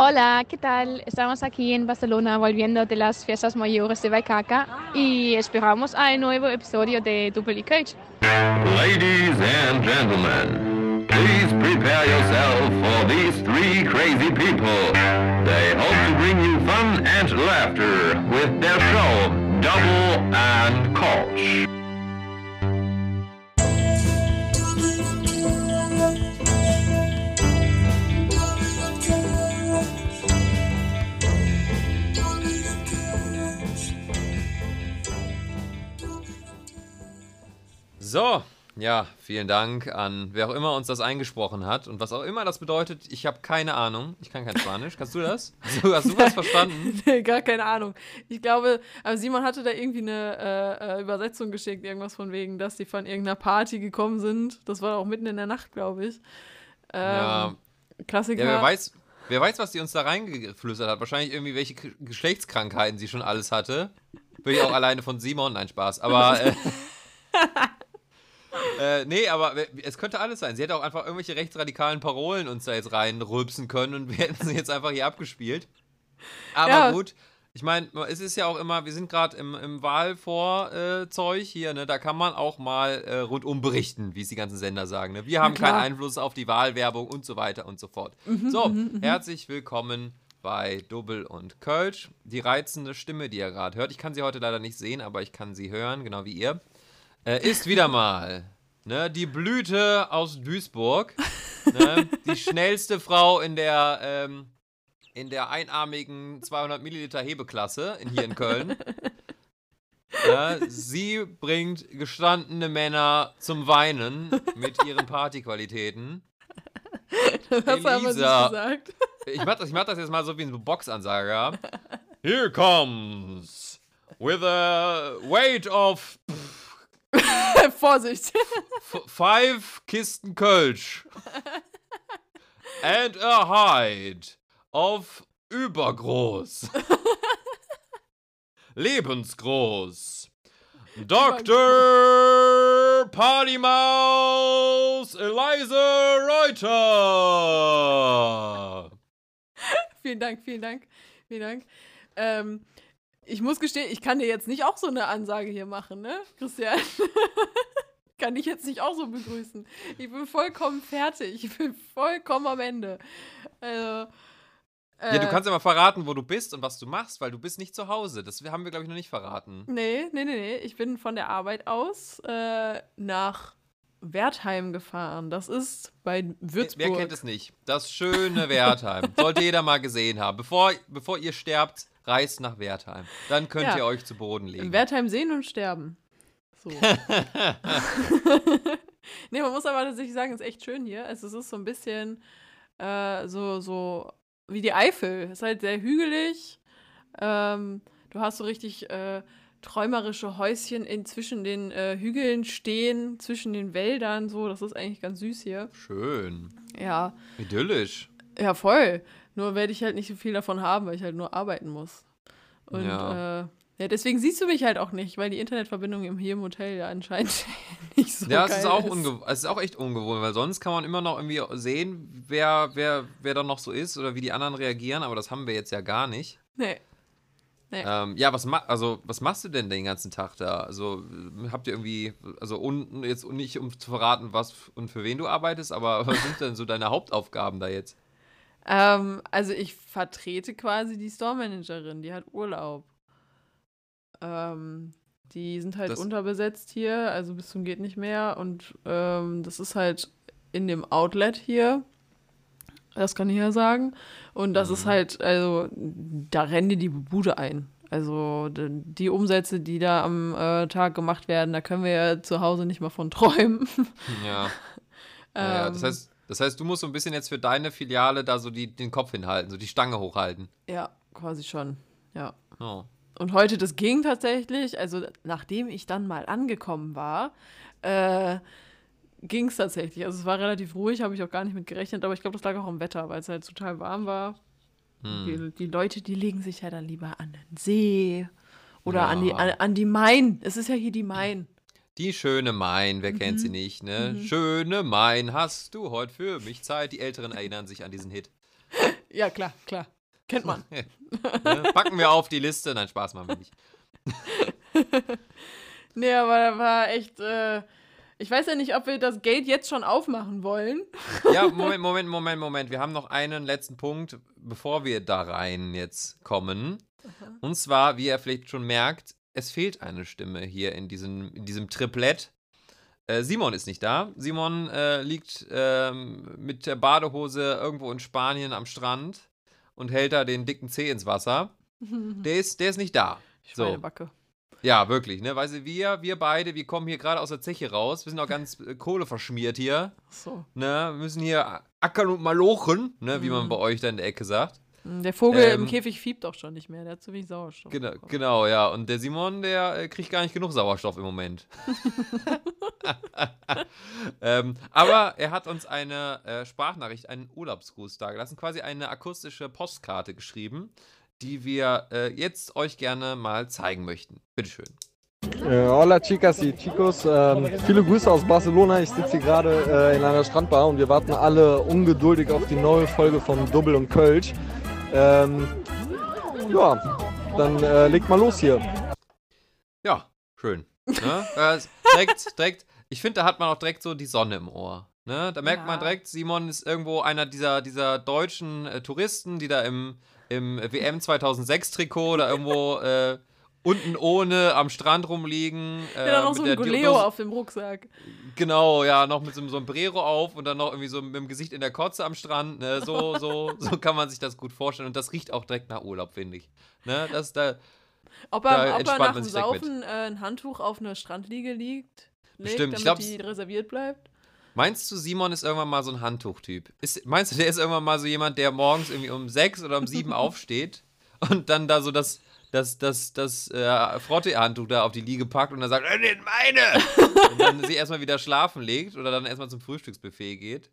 Hola, ¿qué tal? Estamos aquí en Barcelona volviendo de las fiestas mayores de Waikaka y esperamos a un nuevo episodio de Double Coach. Ladies and gentlemen, please prepare yourself for these three crazy people. They hope to bring you fun and laughter with their show, Double and Coach. So, ja, vielen Dank an wer auch immer uns das eingesprochen hat und was auch immer das bedeutet. Ich habe keine Ahnung. Ich kann kein Spanisch. Kannst du das? Hast du, hast du was verstanden? Nee, gar keine Ahnung. Ich glaube, aber Simon hatte da irgendwie eine äh, äh, Übersetzung geschickt, irgendwas von wegen, dass die von irgendeiner Party gekommen sind. Das war auch mitten in der Nacht, glaube ich. Ähm, Ja. Klassiker. Ja, wer weiß, wer weiß, was die uns da reingeflüstert hat. Wahrscheinlich irgendwie welche K- Geschlechtskrankheiten sie schon alles hatte. Bin ich auch alleine von Simon, nein, Spaß. Aber. Äh, äh, nee, aber es könnte alles sein. Sie hätte auch einfach irgendwelche rechtsradikalen Parolen uns da jetzt reinrülpsen können und wir hätten sie jetzt einfach hier abgespielt. Aber Ja. gut. Ich meine, es ist ja auch immer, wir sind gerade im, im Wahlvorzeug hier, ne? Da kann man auch mal äh, rundum berichten, wie es die ganzen Sender sagen. Ne? Wir haben keinen. Einfluss auf die Wahlwerbung und so weiter und so fort. so, herzlich willkommen bei Double und Kölsch. Die reizende Stimme, die ihr gerade hört, ich kann sie heute leider nicht sehen, aber ich kann sie hören, genau wie ihr, äh, ist wieder mal ne, die Blüte aus Duisburg. ne, die schnellste Frau in der, ähm, in der einarmigen 200 Milliliter Hebeklasse in, hier in Köln. Ja, sie bringt gestandene Männer zum Weinen mit ihren Partyqualitäten. hast du aber nicht Elisa. gesagt. Ich mach, das, ich mach das jetzt mal so wie ein Boxansager. Here comes with a weight of Vorsicht. f- five Kisten Kölsch and a height of übergroß. Lebensgroß. Dr. Partymaus Eliza Reuter. vielen Dank, vielen Dank, vielen Dank. Ähm, ich muss gestehen, ich kann dir jetzt nicht auch so eine Ansage hier machen, ne, Christian? kann ich jetzt nicht auch so begrüßen. Ich bin vollkommen fertig. Ich bin vollkommen am Ende. Also, Ja, du äh, kannst ja mal verraten, wo du bist und was du machst, weil du bist nicht zu Hause. Das haben wir, glaube ich, noch nicht verraten. Nee, nee, nee, nee. Ich bin von der Arbeit aus äh, nach Wertheim gefahren. Das ist bei Würzburg. Wer kennt es nicht? Das schöne Wertheim. Sollte jeder mal gesehen haben. Bevor, bevor ihr sterbt, reist nach Wertheim. Dann könnt Ja. ihr euch zu Boden legen. In Wertheim sehen und sterben. So. nee, man muss aber tatsächlich sagen, es ist echt schön hier. Also es ist so ein bisschen äh, so, so wie die Eifel. Es ist halt sehr hügelig. Ähm, du hast so richtig äh, träumerische Häuschen in, zwischen den äh, Hügeln stehen, zwischen den Wäldern. So, das ist eigentlich ganz süß hier. Schön. Ja, Idyllisch. ja, voll. Nur werde ich halt nicht so viel davon haben, weil ich halt nur arbeiten muss. Und Ja. äh, ja, deswegen siehst du mich halt auch nicht, weil die Internetverbindung im, hier im Hotel ja anscheinend nicht so Ja, es ist auch ungewohnt. Es ist auch echt ungewohnt, weil sonst kann man immer noch irgendwie sehen, wer, wer, wer da noch so ist oder wie die anderen reagieren, aber das haben wir jetzt ja gar nicht. Nee. Ähm, ja, was, ma also, was machst du denn den ganzen Tag da? Also, habt ihr irgendwie, also unten jetzt nicht um zu verraten, was und für wen du arbeitest, aber was sind denn so deine Hauptaufgaben da jetzt? Ähm, also ich vertrete quasi die Store-Managerin, die hat Urlaub. Ähm, die sind halt Das- unterbesetzt hier, also bis zum geht nicht mehr. Und ähm, das ist halt in dem Outlet hier. Das kann ich ja sagen. Und das ist halt, also, da rennen die die Bude ein. Also die Umsätze, die da am äh, Tag gemacht werden, da können wir ja zu Hause nicht mal von träumen. Ja. ja das, Ähm, heißt, das heißt, du musst so ein bisschen jetzt für deine Filiale da so die, den Kopf hinhalten, so die Stange hochhalten. ja, quasi schon. Ja. Oh. Und heute, das ging tatsächlich. Also, nachdem ich dann mal angekommen war, äh, ging es tatsächlich. Also, es war relativ ruhig, habe ich auch gar nicht mit gerechnet, aber ich glaube, das lag auch am Wetter, weil es halt total warm war. Hm. Die, die Leute, die legen sich ja dann lieber an den See oder an, die, Ja. an, an die Main. Es ist ja hier die Main. Die schöne Main, wer kennt Mhm. sie nicht, ne? Schöne Main, hast du heute für mich Zeit? Die Älteren erinnern sich an diesen Hit. Ja, klar, klar. Kennt man. Ne? Packen wir auf die Liste. Nein, Spaß machen wir nicht. Nee, aber da war echt. Äh, ich weiß ja nicht, ob wir das Gate jetzt schon aufmachen wollen. Ja, Moment, Moment, Moment, Moment. Wir haben noch einen letzten Punkt, bevor wir da rein jetzt kommen. Und zwar, wie ihr vielleicht schon merkt, es fehlt eine Stimme hier in diesem, in diesem Triplett. Äh, Simon ist nicht da. Simon äh, liegt ähm, mit der Badehose irgendwo in Spanien am Strand und hält da den dicken Zeh ins Wasser. Der ist, der ist nicht da. So. Schweinebacke. Ja, wirklich, ne? Weißt du, wir, wir beide, wir kommen hier gerade aus der Zeche raus. Wir sind auch ganz äh, Kohle verschmiert hier. So. Ne? Wir müssen hier ackern und malochen, ne? Wie man bei euch da in der Ecke sagt. Der Vogel Ähm, im Käfig fiebt auch schon nicht mehr. Der hat zu wenig Sauerstoff. Genau, bekommen. genau, ja. Und der Simon, der äh, kriegt gar nicht genug Sauerstoff im Moment. ähm, aber er hat uns eine äh, Sprachnachricht, einen Urlaubsgruß dargelassen, quasi eine akustische Postkarte geschrieben, die wir äh, jetzt euch gerne mal zeigen möchten. Bitteschön. Äh, hola chicas y chicos, ähm, viele Grüße aus Barcelona. Ich sitze hier gerade äh, in einer Strandbar und wir warten alle ungeduldig auf die neue Folge von Double und Kölsch. Ähm, ja, dann äh, legt mal los hier. Ja, schön. Ne? direkt, direkt, ich finde, da hat man auch direkt so die Sonne im Ohr. Ne? Da merkt Ja. man direkt, Simon ist irgendwo einer dieser, dieser deutschen äh, Touristen, die da im, im WM 2006 Trikot da irgendwo äh, unten ohne am Strand rumliegen. Äh, Der hat noch mit so ein Goleo auf dem Rucksack. Genau, ja, noch mit so einem Sombrero auf und dann noch irgendwie so mit dem Gesicht in der Kotze am Strand. Ne? So, so, so kann man sich das gut vorstellen. Und das riecht auch direkt nach Urlaub, finde ich. Ne? Das, da, Ob Da er, ob er nach dem. Saufen äh, ein Handtuch auf eine Strandliege liegt, legt, Bestimmt. Ich damit glaub's- die reserviert bleibt. Meinst du, Simon ist irgendwann mal so ein Handtuchtyp? Ist, meinst du, der ist irgendwann mal so jemand, der morgens irgendwie um sechs oder um sieben aufsteht und dann da so das, das, das, das äh, Frotte-Handtuch da auf die Liege packt und dann sagt, äh, meine! und dann sich erstmal wieder schlafen legt oder dann erstmal zum Frühstücksbuffet geht?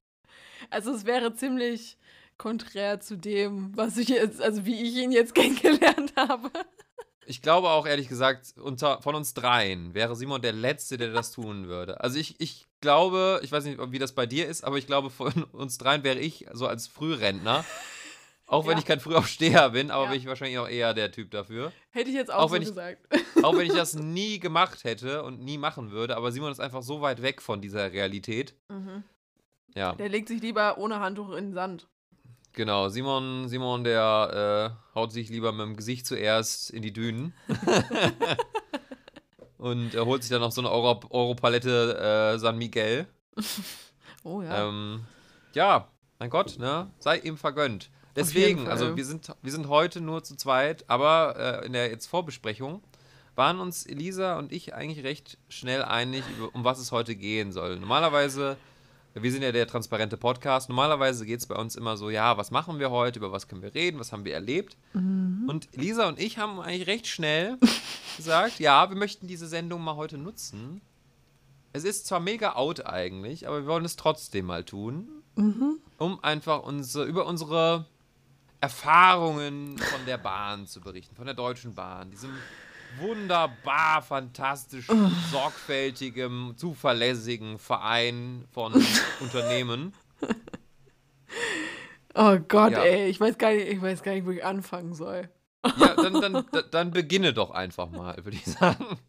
Also es wäre ziemlich konträr zu dem, was ich jetzt, also wie ich ihn jetzt kennengelernt habe. Ich glaube auch, ehrlich gesagt, unter, von uns dreien wäre Simon der Letzte, der das tun würde. Also ich, ich glaube, ich weiß nicht, wie das bei dir ist, aber ich glaube, von uns dreien wäre ich so als Frührentner. Auch wenn Ja. ich kein Frühaufsteher bin, aber Ja. bin ich wahrscheinlich auch eher der Typ dafür. Hätte ich jetzt auch, Auch so wenn ich- gesagt. Auch wenn ich das nie gemacht hätte und nie machen würde, aber Simon ist einfach so weit weg von dieser Realität. Ja, Der legt sich lieber ohne Handtuch in den Sand. Genau. Simon, Simon, der äh, haut sich lieber mit dem Gesicht zuerst in die Dünen. und er holt sich dann noch so eine Euro Europalette äh, San Miguel. Oh ja. Ja. Ähm, ja, mein Gott, ne? Sei ihm vergönnt. Deswegen, also wir sind, wir sind heute nur zu zweit, aber äh, in der jetzt Vorbesprechung waren uns Elisa und ich eigentlich recht schnell einig, um was es heute gehen soll. Normalerweise, wir sind ja der transparente Podcast, normalerweise geht es bei uns immer so, ja, was machen wir heute, über was können wir reden, was haben wir erlebt. Und Elisa und ich haben eigentlich recht schnell gesagt, ja, wir möchten diese Sendung mal heute nutzen. Es ist zwar mega out eigentlich, aber wir wollen es trotzdem mal tun, um einfach unsere, über unsere Erfahrungen von der Bahn zu berichten, von der Deutschen Bahn, diesem wunderbar, fantastisch, sorgfältigen, zuverlässigen Verein von Unternehmen. oh Gott, ja. ey, ich weiß gar nicht, ich weiß gar nicht, wo ich anfangen soll. Ja, dann, dann, dann, dann beginne doch einfach mal, würde ich sagen.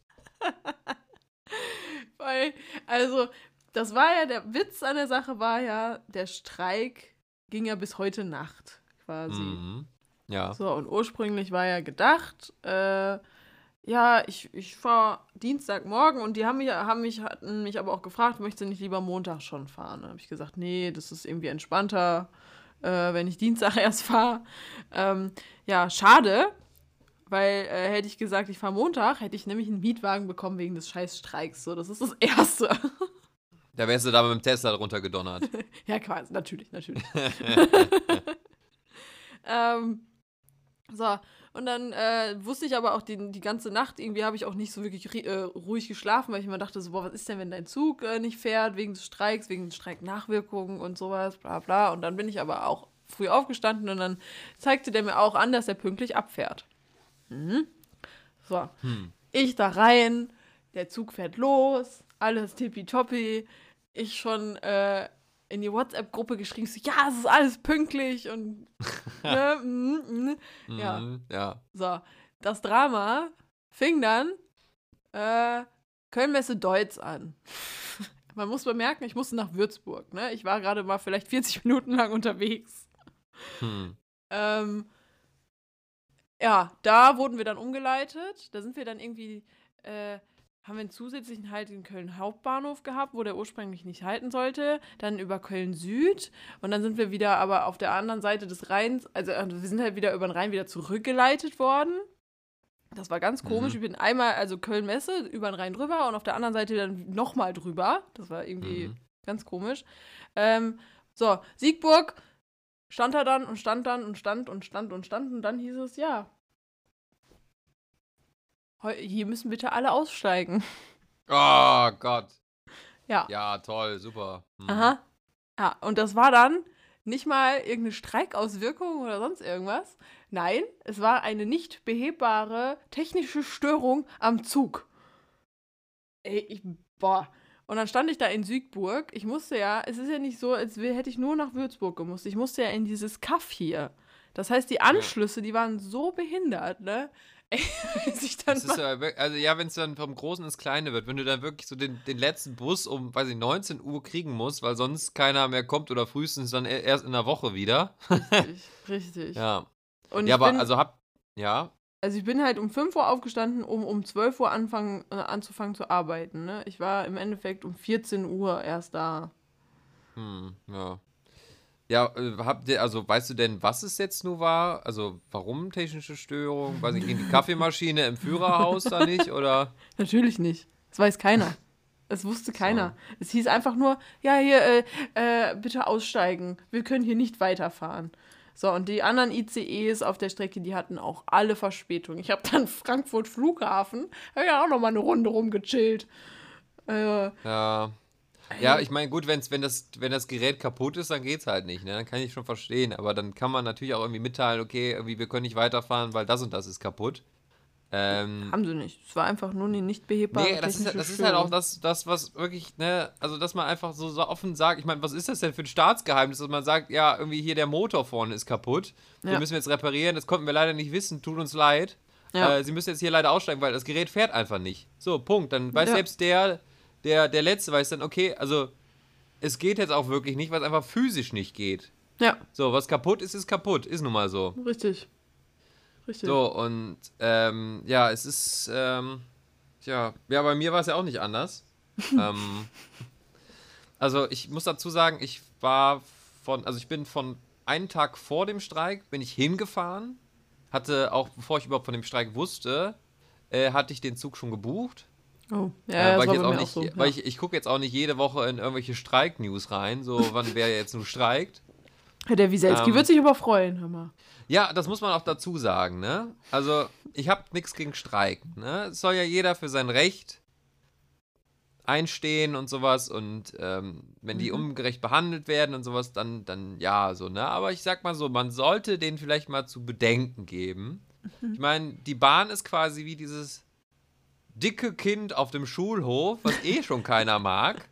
Weil, also, das war ja, der Witz an der Sache war ja, der Streik ging ja bis heute Nacht quasi. Mhm. Ja. So, und ursprünglich war ja gedacht, äh, ja, ich, ich fahre Dienstagmorgen und die haben mich, haben mich, hatten mich aber auch gefragt, möchtest du nicht lieber Montag schon fahren? Dann habe ich gesagt, nee, das ist irgendwie entspannter, äh, wenn ich Dienstag erst fahre. Ähm, ja, schade, weil äh, hätte ich gesagt, ich fahre Montag, hätte ich nämlich einen Mietwagen bekommen wegen des scheiß Streiks. So, das ist das Erste. Da wärst du da mit dem Tesla drunter gedonnert. Ja, quasi, natürlich, natürlich. ähm, so, und dann äh, wusste ich aber auch die, die ganze Nacht, irgendwie habe ich auch nicht so wirklich äh, ruhig geschlafen, weil ich immer dachte, so, boah, was ist denn, wenn dein Zug äh, nicht fährt, wegen des Streiks, wegen Streiknachwirkungen und sowas, bla bla. Und dann bin ich aber auch früh aufgestanden und dann zeigte der mir auch an, dass er pünktlich abfährt. Mhm. So, ich da rein, der Zug fährt los, alles tippitoppi. Ich schon äh, in die WhatsApp-Gruppe geschrieben, so, ja, es ist alles pünktlich und ne, mm, mm. Ja. Mhm, ja. So, das Drama fing dann äh, Kölnmesse Deutz an. Man muss bemerken, ich musste nach Würzburg. Ne? Ich war gerade mal vielleicht 40 Minuten lang unterwegs. Hm. Ähm, ja, da wurden wir dann umgeleitet. Da sind wir dann irgendwie, äh, haben wir einen zusätzlichen Halt in Köln Hauptbahnhof gehabt, wo der ursprünglich nicht halten sollte. Dann über Köln Süd und dann sind wir wieder aber auf der anderen Seite des Rheins, also äh, wir sind halt wieder über den Rhein wieder zurückgeleitet worden. Das war ganz komisch. Mhm. Ich bin einmal, also Köln-Messe, über den Rhein drüber und auf der anderen Seite dann nochmal drüber. Das war irgendwie Mhm. ganz komisch. Ähm, so, Siegburg stand er dann und stand dann und stand und stand und stand und dann hieß es, ja. Hier müssen bitte alle aussteigen. Oh Gott. Ja. Ja, toll, super. Hm. Aha. Ja, und das war dann nicht mal irgendeine Streikauswirkung oder sonst irgendwas. Nein, es war eine nicht behebbare technische Störung am Zug. Ey, ich, boah. Und dann stand ich da in Siegburg. Ich musste ja, es ist ja nicht so, als hätte ich nur nach Würzburg gemusst. Ich musste ja in dieses Kaff hier. Das heißt, die Anschlüsse, die waren so behindert, ne? Ja, also ja, wenn es dann vom Großen ins Kleine wird, wenn du dann wirklich so den, den letzten Bus um, weiß ich, 19 Uhr kriegen musst, weil sonst keiner mehr kommt oder frühestens dann e- erst in der Woche wieder. richtig, richtig. Ja. Und Ja, aber bin, also hab, ja, Also ich bin halt um 5 Uhr aufgestanden, um um 12 Uhr anfangen, äh, anzufangen zu arbeiten. Ne? Ich war im Endeffekt um 14 Uhr erst da. hm, ja. Ja, äh, habt ihr, also weißt du denn, was es jetzt nur war? Also warum technische Störung? Weiß ich, ging die Kaffeemaschine im Führerhaus da nicht? Oder? Natürlich nicht. Das weiß keiner. Es wusste keiner. Es hieß einfach nur, ja, hier, äh, äh, bitte aussteigen. Wir können hier nicht weiterfahren. So, und die anderen ICEs auf der Strecke, die hatten auch alle Verspätung. Ich habe dann Frankfurt Flughafen, habe ja auch noch mal eine Runde rumgechillt. Äh, Ja. Ja, ich meine, gut, wenn's, wenn, das, wenn das Gerät kaputt ist, dann geht's halt nicht, ne? Dann kann ich schon verstehen. Aber dann kann man natürlich auch irgendwie mitteilen, okay, irgendwie, wir können nicht weiterfahren, weil das und das ist kaputt. Ähm, haben sie nicht. Es war einfach nur eine nicht behebbare Nee, das ist, das ist halt auch das, das, was wirklich, ne, also dass man einfach so, so offen sagt, ich meine, was ist das denn für ein Staatsgeheimnis, dass man sagt, ja, irgendwie hier der Motor vorne ist kaputt, den Ja. müssen wir jetzt reparieren, das konnten wir leider nicht wissen, tut uns leid. Ja. Äh, Sie müssen jetzt hier leider aussteigen, weil das Gerät fährt einfach nicht. So, Punkt. Dann weiß Ja. selbst der, der, der Letzte weiß dann, okay, also es geht jetzt auch wirklich nicht, weil es einfach physisch nicht geht. Ja, So, was kaputt ist, ist kaputt, ist nun mal so. richtig. Richtig. So, und ähm, ja, es ist, ähm, tja, ja, bei mir war es ja auch nicht anders. ähm, also ich muss dazu sagen, ich war von, also ich bin von einen Tag vor dem Streik, bin ich hingefahren, hatte auch, bevor ich überhaupt von dem Streik wusste, äh, hatte ich den Zug schon gebucht. Oh, Äh, ja, weil das ich jetzt auch nicht, auch so. weil ja. ich, ich gucke jetzt auch nicht jede Woche in irgendwelche Streik-News rein, so wann wer jetzt nur streikt. Der Wieselski ähm, wird sich aber freuen, hör mal. Ja, das muss man auch dazu sagen, ne? Also, ich habe nichts gegen Streik, ne? Es soll ja jeder für sein Recht einstehen und sowas und ähm, wenn die ungerecht behandelt werden und sowas, dann, dann ja, so, ne? Aber ich sag mal so, man sollte denen vielleicht mal zu bedenken geben. Ich meine, die Bahn ist quasi wie dieses dicke Kind auf dem Schulhof, was eh schon keiner mag.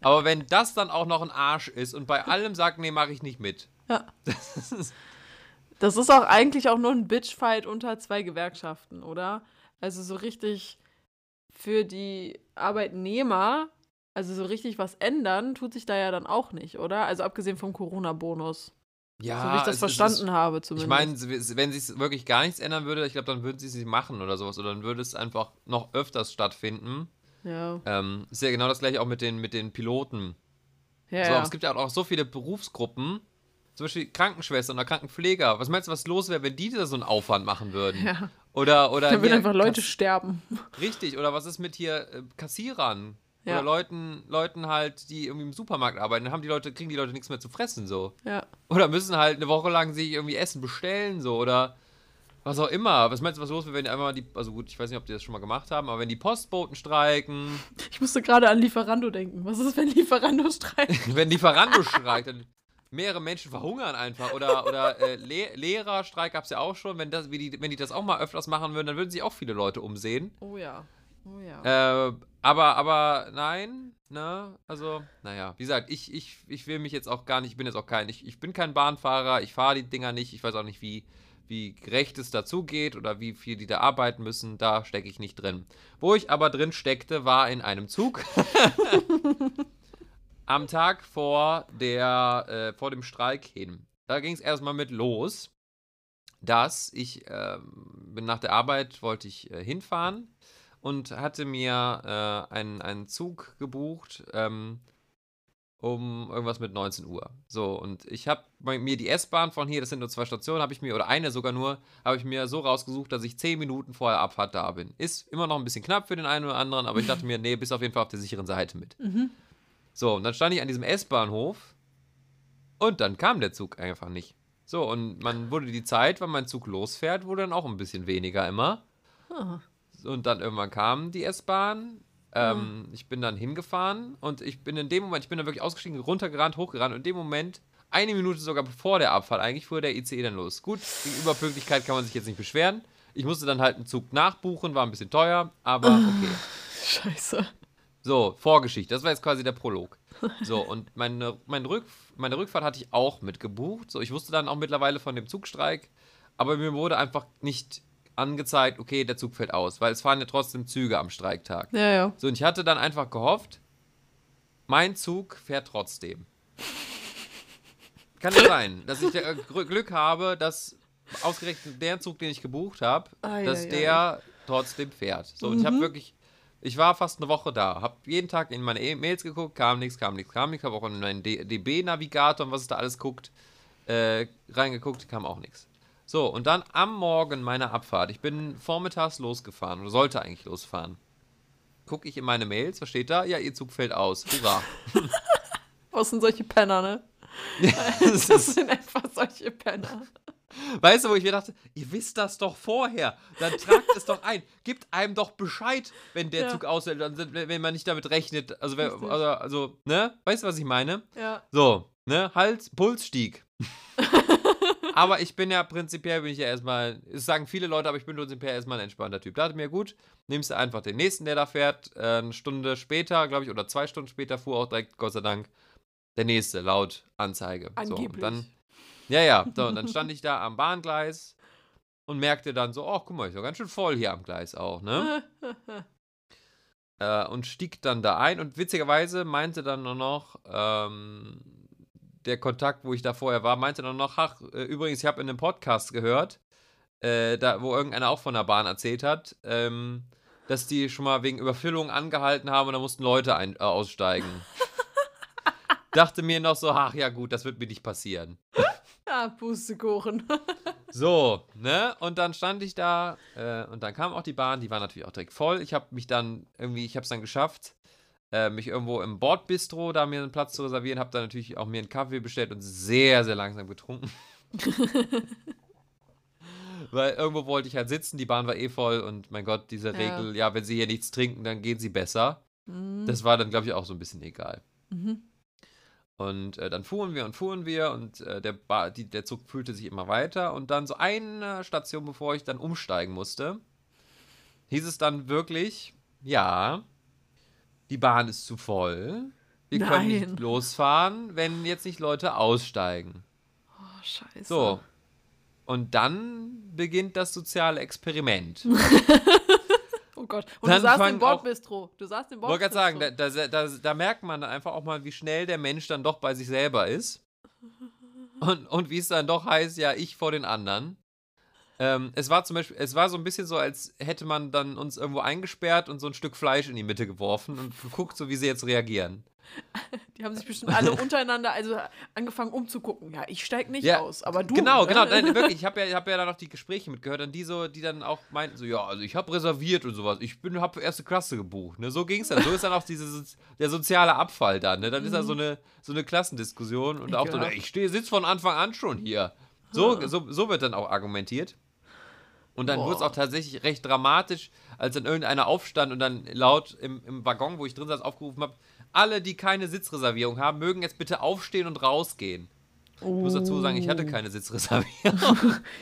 Aber wenn das dann auch noch ein Arsch ist und bei allem sagt, nee, mache ich nicht mit. Ja. Das ist auch eigentlich auch nur ein Bitchfight unter zwei Gewerkschaften, oder? Also so richtig für die Arbeitnehmer, also so richtig was ändern, tut sich da ja dann auch nicht, oder? Also abgesehen vom Corona-Bonus. Ja, so wie ich das es- es ist- verstanden habe Ich zumindest. meine, sie- wenn sich wirklich gar nichts ändern würde, ich glaube, dann würden sie sie machen oder sowas. Oder dann würde es einfach noch öfters stattfinden. ja. Ähm, ist ja genau das gleiche auch mit den, mit den Piloten. Ja, So, ja. es gibt ja auch so viele Berufsgruppen, zum Beispiel Krankenschwestern oder Krankenpfleger. Was meinst du, was los wäre, wenn die da so einen Aufwand machen würden? ja. Oder, oder Da würden einfach Leute Kass- sterben. Richtig, oder was ist mit hier äh, Kassierern? Ja. Oder Leuten, Leuten halt, die irgendwie im Supermarkt arbeiten, dann haben die Leute, kriegen die Leute nichts mehr zu fressen, so. Ja. Oder müssen halt eine Woche lang sich irgendwie Essen bestellen, so, oder was auch immer. Was meinst du, was los wäre, wenn die einfach mal die, also gut, ich weiß nicht, ob die das schon mal gemacht haben, aber wenn die Postboten streiken, Ich musste gerade an Lieferando denken. Was ist, wenn Lieferando streikt? wenn Lieferando streikt, dann mehrere Menschen verhungern einfach. Oder, oder äh, Le Lehrerstreik gab es ja auch schon. Wenn, das, wie die, wenn die das auch mal öfters machen würden, dann würden sich auch viele Leute umsehen. Oh ja. Oh ja. Äh, aber, aber nein, ne? Also, naja, wie gesagt, ich, ich, ich will mich jetzt auch gar nicht, ich bin jetzt auch kein, ich, ich bin kein Bahnfahrer, ich fahre die Dinger nicht, ich weiß auch nicht, wie, wie gerecht es dazu geht oder wie viel die da arbeiten müssen, da stecke ich nicht drin. Wo ich aber drin steckte, war in einem Zug. Am Tag vor, der, äh, vor dem Streik hin. Da ging es erstmal mit los, dass ich äh, bin nach der Arbeit, wollte ich äh, hinfahren und hatte mir äh, einen, einen Zug gebucht ähm, um irgendwas mit 19 Uhr. So, und ich habe mir die S-Bahn von hier, das sind nur zwei Stationen, habe ich mir, oder eine sogar nur, habe ich mir so rausgesucht, dass ich 10 Minuten vorher Abfahrt da bin. Ist immer noch ein bisschen knapp für den einen oder anderen, aber ich dachte mir, nee, bist auf jeden Fall auf der sicheren Seite mit. So, und dann stand ich an diesem S-Bahnhof und dann kam der Zug einfach nicht. So, und man wurde die Zeit, wenn mein Zug losfährt, wurde dann auch ein bisschen weniger immer. Ah. Und dann irgendwann kam die S-Bahn. Ähm, Ich bin dann hingefahren und ich bin in dem Moment, ich bin dann wirklich ausgestiegen, runtergerannt, hochgerannt und in dem Moment, eine Minute sogar bevor der Abfahrt, eigentlich fuhr der ICE dann los. Gut, die Überpünktlichkeit kann man sich jetzt nicht beschweren. Ich musste dann halt einen Zug nachbuchen, war ein bisschen teuer, aber okay. Scheiße. So, Vorgeschichte. Das war jetzt quasi der Prolog. So, und meine, meine, Rück, meine Rückfahrt hatte ich auch mitgebucht. So, ich wusste dann auch mittlerweile von dem Zugstreik, aber mir wurde einfach nicht angezeigt, okay, der Zug fällt aus, weil es fahren ja trotzdem Züge am Streiktag. Ja, ja. So, und ich hatte dann einfach gehofft, mein Zug fährt trotzdem. Kann ja sein, dass ich äh, Glück habe, dass ausgerechnet der Zug, den ich gebucht habe, Ei, dass ei, der trotzdem fährt. So, und ich habe wirklich, ich war fast eine Woche da, habe jeden Tag in meine E-Mails geguckt, kam nichts, kam nichts, kam nichts, habe auch in meinen DB-Navigator und was es da alles guckt, äh, reingeguckt, kam auch nichts. So, und dann am Morgen meiner Abfahrt, ich bin vormittags losgefahren oder sollte eigentlich losfahren. Gucke ich in meine Mails, was steht da? Ja, ihr Zug fällt aus. Hurra. Was sind solche Penner, ne? das Das ist, sind einfach solche Penner. weißt du, wo ich mir dachte, ihr wisst das doch vorher. Dann tragt es doch ein. Gibt einem doch Bescheid, wenn der Ja. Zug ausfällt, wenn man nicht damit rechnet. Also, wer, also, also, ne? Weißt du, was ich meine? Ja. So, ne? Hals, Puls stieg. aber ich bin ja prinzipiell, bin ich ja erstmal, es sagen viele Leute, aber ich bin prinzipiell erstmal ein entspannter Typ. Da dachte mir, gut, nimmst du einfach den nächsten, der da fährt. Äh, eine Stunde später, glaube ich, oder zwei Stunden später fuhr auch direkt, Gott sei Dank, der nächste laut Anzeige. So, Angeblich. und dann, ja, ja, so, und dann stand ich da am Bahngleis und merkte dann so, ach, guck mal, ist ja ganz schön voll hier am Gleis auch, ne? äh, und stieg dann da ein und witzigerweise meinte dann nur noch ähm, der Kontakt, wo ich da vorher war, meinte dann noch, ach, äh, übrigens, ich habe in einem Podcast gehört, äh, da, wo irgendeiner auch von der Bahn erzählt hat, ähm, dass die schon mal wegen Überfüllung angehalten haben und da mussten Leute ein, äh, aussteigen. Dachte mir noch so, ach ja gut, das wird mir nicht passieren. ja, Pustekuchen. So, ne? Und dann stand ich da äh, und dann kam auch die Bahn, die war natürlich auch direkt voll. Ich habe mich dann irgendwie, ich habe es dann geschafft, äh, mich irgendwo im Bordbistro da mir einen Platz zu reservieren, habe dann natürlich auch mir einen Kaffee bestellt und sehr, sehr langsam getrunken. Weil irgendwo wollte ich halt sitzen, die Bahn war eh voll und mein Gott, diese Ja. Regel, ja, wenn sie hier nichts trinken, dann gehen sie besser. Mhm. Das war dann, glaube ich, auch so ein bisschen egal. Mhm. Und äh, dann fuhren wir und fuhren wir und äh, der, ba die, der Zug fühlte sich immer weiter. Und dann so eine Station, bevor ich dann umsteigen musste, hieß es dann wirklich, ja, die Bahn ist zu voll. Wir können Nein. nicht losfahren, wenn jetzt nicht Leute aussteigen. Oh, scheiße. So. Und dann beginnt das soziale Experiment. Oh Gott. Und Dann du saßt im Bordbistro. Du saßt im Ich wollte Bordbistro. gerade sagen, da, da, da, da merkt man einfach auch mal, wie schnell der Mensch dann doch bei sich selber ist. Und, und wie es dann doch heißt, ja, ich vor den anderen. Ähm, es war zum Beispiel, es war so ein bisschen so, als hätte man dann uns irgendwo eingesperrt und so ein Stück Fleisch in die Mitte geworfen und geguckt, so wie sie jetzt reagieren. Die haben sich bestimmt alle untereinander also angefangen umzugucken. Ja, ich steig nicht Ja, aus, aber du. Genau, ne? genau, nein, wirklich. Ich habe ja, ich hab ja dann noch die Gespräche mitgehört und die so, die dann auch meinten so, ja, also ich habe reserviert und sowas. Ich bin, habe erste Klasse gebucht. Ne? So ging es dann. So ist dann auch diese, der soziale Abfall dann. Ne? Dann ist da so eine, so eine Klassendiskussion und auch so, ich stehe, sitze von Anfang an schon hier. So, so, so wird dann auch argumentiert. Und dann wurde es auch tatsächlich recht dramatisch, als dann irgendeiner aufstand und dann laut im, im Waggon, wo ich drin saß, aufgerufen habe, alle, die keine Sitzreservierung haben, mögen jetzt bitte aufstehen und rausgehen. Ich muss dazu sagen, ich hatte Oh. keine Sitzreservierung.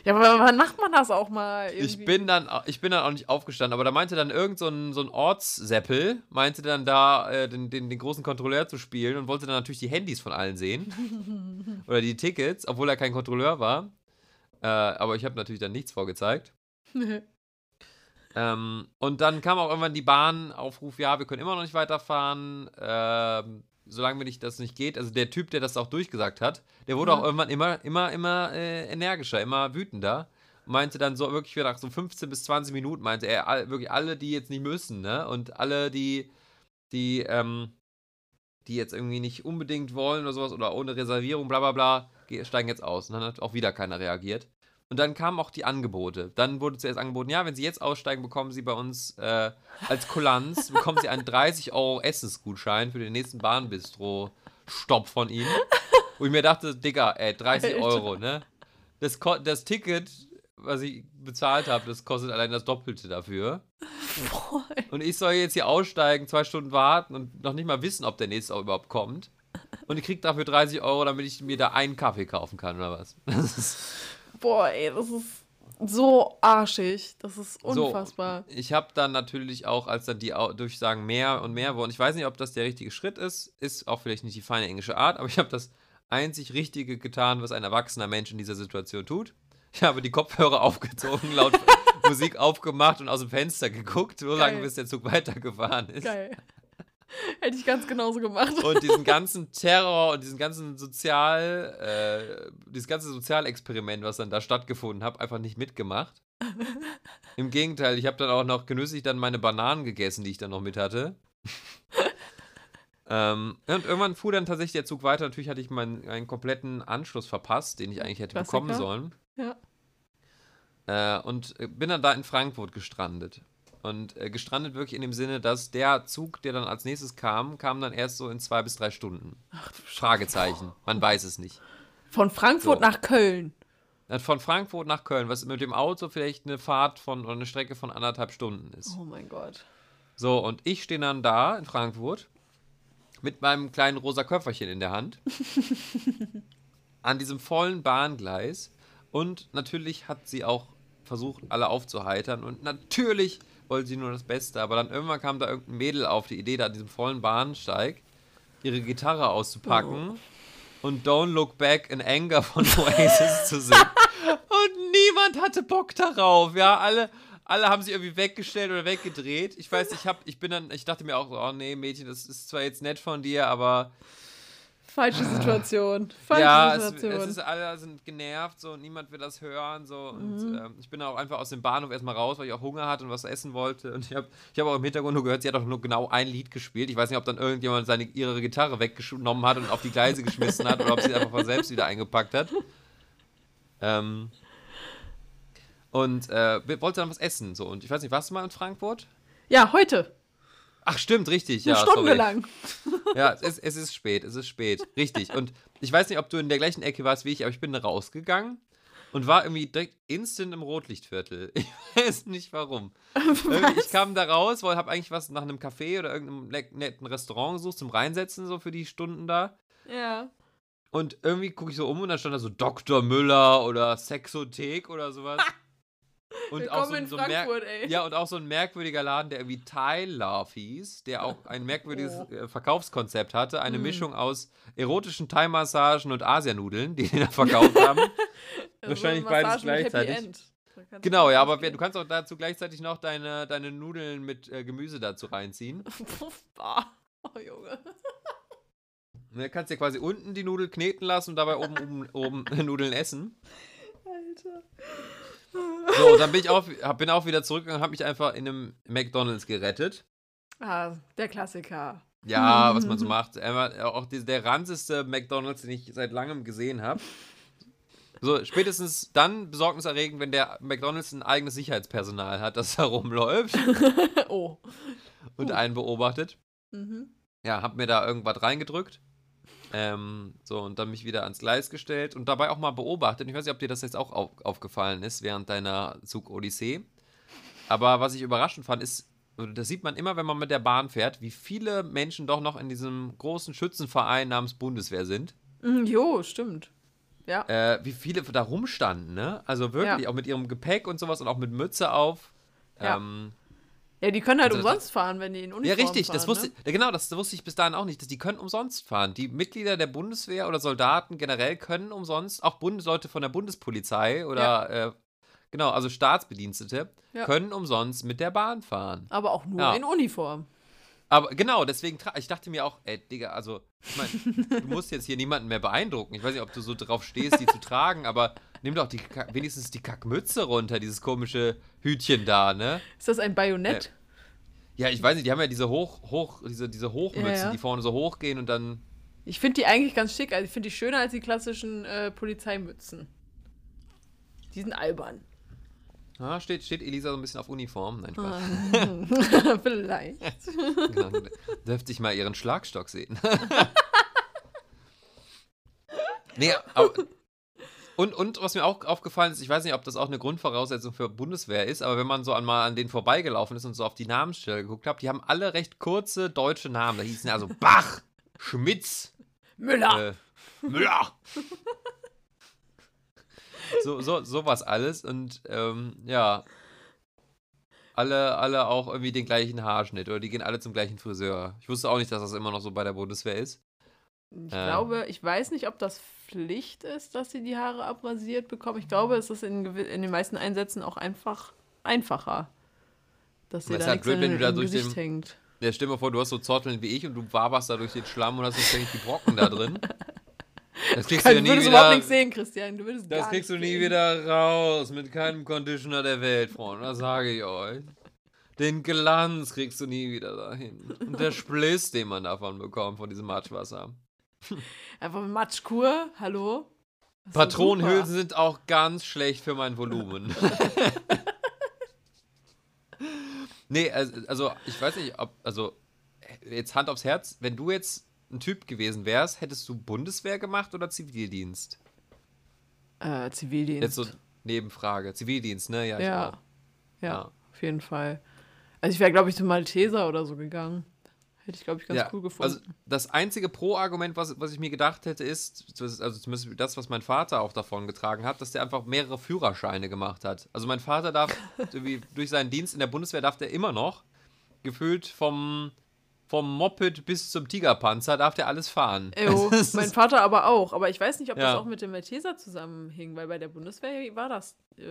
Ja, aber wann macht man das auch mal? Irgendwie? Ich bin dann, ich bin dann auch nicht aufgestanden, aber da meinte dann irgend so ein, so ein Ortsseppel, meinte dann da äh, den, den, den großen Kontrolleur zu spielen und wollte dann natürlich die Handys von allen sehen. Oder die Tickets, obwohl er kein Kontrolleur war. Äh, aber ich habe natürlich dann nichts vorgezeigt. Ähm, und dann kam auch irgendwann die Bahnaufruf, ja, wir können immer noch nicht weiterfahren, ähm, solange wir nicht, das nicht geht. Also der Typ, der das auch durchgesagt hat, der wurde Ja. auch irgendwann immer, immer, immer äh, energischer, immer wütender. Meinte dann so wirklich wieder nach so 15 bis 20 Minuten, meinte er, all, wirklich alle, die jetzt nicht müssen, ne? Und alle, die, die, ähm, die jetzt irgendwie nicht unbedingt wollen oder sowas oder ohne Reservierung, bla bla bla, ge- steigen jetzt aus. Und dann hat auch wieder keiner reagiert. Und dann kamen auch die Angebote. Dann wurde zuerst angeboten, ja, wenn Sie jetzt aussteigen, bekommen Sie bei uns äh, als Kulanz, bekommen Sie einen 30 Euro Essensgutschein für den nächsten Bahnbistro-Stopp von Ihnen. Wo ich mir dachte, Digga, ey, 30 Alter. Euro, ne? Das, das Ticket, was ich bezahlt habe, das kostet allein das Doppelte dafür. Und ich soll jetzt hier aussteigen, zwei Stunden warten und noch nicht mal wissen, ob der nächste auch überhaupt kommt. Und ich krieg dafür 30 Euro, damit ich mir da einen Kaffee kaufen kann, oder was? Das ist Boah, ey, das ist so arschig. Das ist So, unfassbar. ich habe dann natürlich auch, als dann die Durchsagen mehr und mehr wurden, ich weiß nicht, ob das der richtige Schritt ist, ist auch vielleicht nicht die feine englische Art, aber ich habe das einzig Richtige getan, was ein erwachsener Mensch in dieser Situation tut. Ich habe die Kopfhörer aufgezogen, laut Musik aufgemacht und aus dem Fenster geguckt, so lange, bis der Zug weitergefahren ist. Geil. Hätte ich ganz genauso gemacht. Und diesen ganzen Terror und diesen ganzen Sozial, äh, dieses ganze Sozialexperiment, was dann da stattgefunden hat, einfach nicht mitgemacht. Im Gegenteil, ich habe dann auch noch genüsslich dann meine Bananen gegessen, die ich dann noch mit hatte. ähm, und irgendwann fuhr dann tatsächlich der Zug weiter. Natürlich hatte ich meinen, meinen kompletten Anschluss verpasst, den ich eigentlich hätte Klassiker. bekommen sollen. Ja. Äh, und äh, bin dann da in Frankfurt gestrandet. Und äh, gestrandet wirklich in dem Sinne, dass der Zug, der dann als nächstes kam, kam dann erst so in zwei bis drei Stunden. Fragezeichen. Man weiß es nicht. Von Frankfurt So. nach Köln. Dann Von Frankfurt nach Köln, was mit dem Auto vielleicht eine Fahrt von oder eine Strecke von anderthalb Stunden ist. Oh mein Gott. So, und ich stehe dann da in Frankfurt mit meinem kleinen rosa Köfferchen in der Hand an diesem vollen Bahngleis und natürlich hat sie auch versucht, alle aufzuheitern und natürlich wollte sie nur das Beste, aber dann irgendwann kam da irgendein Mädel auf die Idee, da an diesem vollen Bahnsteig ihre Gitarre auszupacken und Don't Look Back in Anger von Oasis zu singen. Und niemand hatte Bock darauf, ja, alle, alle haben sich irgendwie weggestellt oder weggedreht. Ich weiß, ich hab, ich bin dann, ich dachte mir auch, so, oh nee, Mädchen, das ist zwar jetzt nett von dir, aber Falsche Situation. Falsche ja, es, Situation. es ist, alle sind genervt, so, niemand will das hören, so, und Mhm. ähm, ich bin auch einfach aus dem Bahnhof erstmal raus, weil ich auch Hunger hatte und was essen wollte, und ich habe ich hab auch im Hintergrund nur gehört, sie hat auch nur genau ein Lied gespielt, ich weiß nicht, ob dann irgendjemand seine, ihre Gitarre weggenommen hat und auf die Gleise geschmissen hat, oder ob sie sie einfach von selbst wieder eingepackt hat. Ähm, und äh, wollte dann was essen, so, und ich weiß nicht, warst du mal in Frankfurt? ja, heute. Ach, stimmt, richtig, Eine ja, Stunde sorry. lang. Ja, es ist, es ist spät, es ist spät. Richtig. Und ich weiß nicht, ob du in der gleichen Ecke warst wie ich, aber ich bin rausgegangen und war irgendwie direkt instant im Rotlichtviertel. Ich weiß nicht warum. Irgendwie, ich kam da raus, weil habe eigentlich was nach einem Café oder irgendeinem netten Restaurant gesucht zum Reinsetzen, so für die Stunden da. Ja. Und irgendwie gucke ich so um und dann stand da so Dr. Müller oder Sexothek oder sowas. Und auch so, ein- in so Frankfurt, ey. ja, und auch so ein merkwürdiger Laden, der irgendwie Thai Love hieß, der auch ein merkwürdiges Oh. Verkaufskonzept hatte. Eine Mm. Mischung aus erotischen Thai-Massagen und Asianudeln, die die da verkauft haben. Wahrscheinlich Also beides gleichzeitig. Du Genau, ja, aber du kannst auch dazu gleichzeitig noch deine, deine Nudeln mit äh, Gemüse dazu reinziehen. Ah, oh, Junge. Dann kannst du dir quasi unten die Nudel kneten lassen und dabei oben, oben, oben Nudeln essen. Alter. So, dann bin ich auch, bin auch wieder zurückgegangen und habe mich einfach in einem McDonalds gerettet. Ah, der Klassiker. Ja, was man so macht. Auch der ranzigste McDonalds, den ich seit langem gesehen habe. So, spätestens dann besorgniserregend, wenn der McDonalds ein eigenes Sicherheitspersonal hat, das da rumläuft Oh. und einen beobachtet. Mhm. Ja, hab mir da irgendwas reingedrückt. Ähm, so, und dann mich wieder ans Gleis gestellt und dabei auch mal beobachtet. Ich weiß nicht, ob dir das jetzt auch auf, aufgefallen ist während deiner Zug-Odyssee. Aber was ich überraschend fand, ist, das sieht man immer, wenn man mit der Bahn fährt, wie viele Menschen doch noch in diesem großen Schützenverein namens Bundeswehr sind. Mm, Jo, stimmt. Ja. äh, wie viele da rumstanden, ne? Also wirklich, Ja. auch mit ihrem Gepäck und sowas und auch mit Mütze auf. Ja. Ähm, Ja, die können halt Also umsonst fahren, wenn die in Uniform ja, richtig, fahren, das wusste ne? ja, genau, das wusste ich bis dahin auch nicht, dass die können umsonst fahren. Die Mitglieder der Bundeswehr oder Soldaten generell können umsonst, auch Bundesleute von der Bundespolizei oder äh, genau, also Staatsbedienstete Ja. können umsonst mit der Bahn fahren. Aber auch nur Ja. in Uniform. Aber genau, deswegen, ich dachte mir auch, ey, Digga, also, ich meine, du musst jetzt hier niemanden mehr beeindrucken. Ich weiß nicht, ob du so drauf stehst, die zu tragen, aber nimm doch die, Kack- wenigstens die Kackmütze runter, dieses komische Hütchen da, ne? Ist das ein Bajonett? Ja, ich weiß nicht, die haben ja diese Hoch, Hoch, diese, diese Hochmützen, Ja, ja. die vorne so hochgehen und dann. Ich finde die eigentlich ganz schick. Also ich finde die schöner als die klassischen äh, Polizeimützen. Die sind albern. Ah, steht, steht Elisa so ein bisschen auf Uniform? Nein, Spaß. Ah. Vielleicht. Genau. Dürfte ich mal ihren Schlagstock sehen. nee, aber. Und, und was mir auch aufgefallen ist, ich weiß nicht, ob das auch eine Grundvoraussetzung für Bundeswehr ist, aber wenn man so an, mal an denen vorbeigelaufen ist und so auf die Namensstelle geguckt hat, die haben alle recht kurze deutsche Namen. Da hießen also Bach, Schmitz, Müller. äh, Müller. so, so, sowas alles und ähm, ja. Alle, alle auch irgendwie den gleichen Haarschnitt oder die gehen alle zum gleichen Friseur. Ich wusste auch nicht, dass das immer noch so bei der Bundeswehr ist. Ich Ähm. glaube, ich weiß nicht, ob das Pflicht ist, dass sie die Haare abrasiert bekommen. Ich glaube, es ist in, in den meisten Einsätzen auch einfach einfacher. Dass es da halt nichts blöd, in, wenn du da durch Gesicht den- hängt. Ja, stell dir mal vor, du hast so Zotteln wie ich und du waberst da durch den Schlamm und hast jetzt ständig die Brocken da drin. Das kriegst du ja Du nie würdest überhaupt wieder. nichts sehen, Christian. Du würdest Das kriegst du nie sehen. wieder raus mit keinem Conditioner der Welt, Freunde. Das sage ich euch. Den Glanz kriegst du nie wieder dahin. Und der Spliss, den man davon bekommt, von diesem Matschwasser. Einfach Matschkur. Hallo? Patronenhülsen super. sind auch ganz schlecht für mein Volumen. nee, also, ich weiß nicht, ob, also jetzt Hand aufs Herz, wenn du jetzt ein Typ gewesen wärst, hättest du Bundeswehr gemacht oder Zivildienst? Äh, Zivildienst. Jetzt so Nebenfrage. Zivildienst, ne? Ja, ja. ja. Ja. auf jeden Fall. Also ich wäre, glaube ich, zum Malteser oder so gegangen. Hätte ich, glaube ich, ganz ja, cool gefunden. Also das einzige Pro-Argument, was, was ich mir gedacht hätte, ist, also zumindest das, was mein Vater auch davon getragen hat, dass der einfach mehrere Führerscheine gemacht hat. Also mein Vater darf, durch seinen Dienst in der Bundeswehr darf der immer noch, gefühlt vom, vom Moped bis zum Tigerpanzer, darf der alles fahren. Ejo, Das mein Vater aber auch. Aber ich weiß nicht, ob das Ja. auch mit dem Malteser zusammenhing, weil bei der Bundeswehr war das. Äh,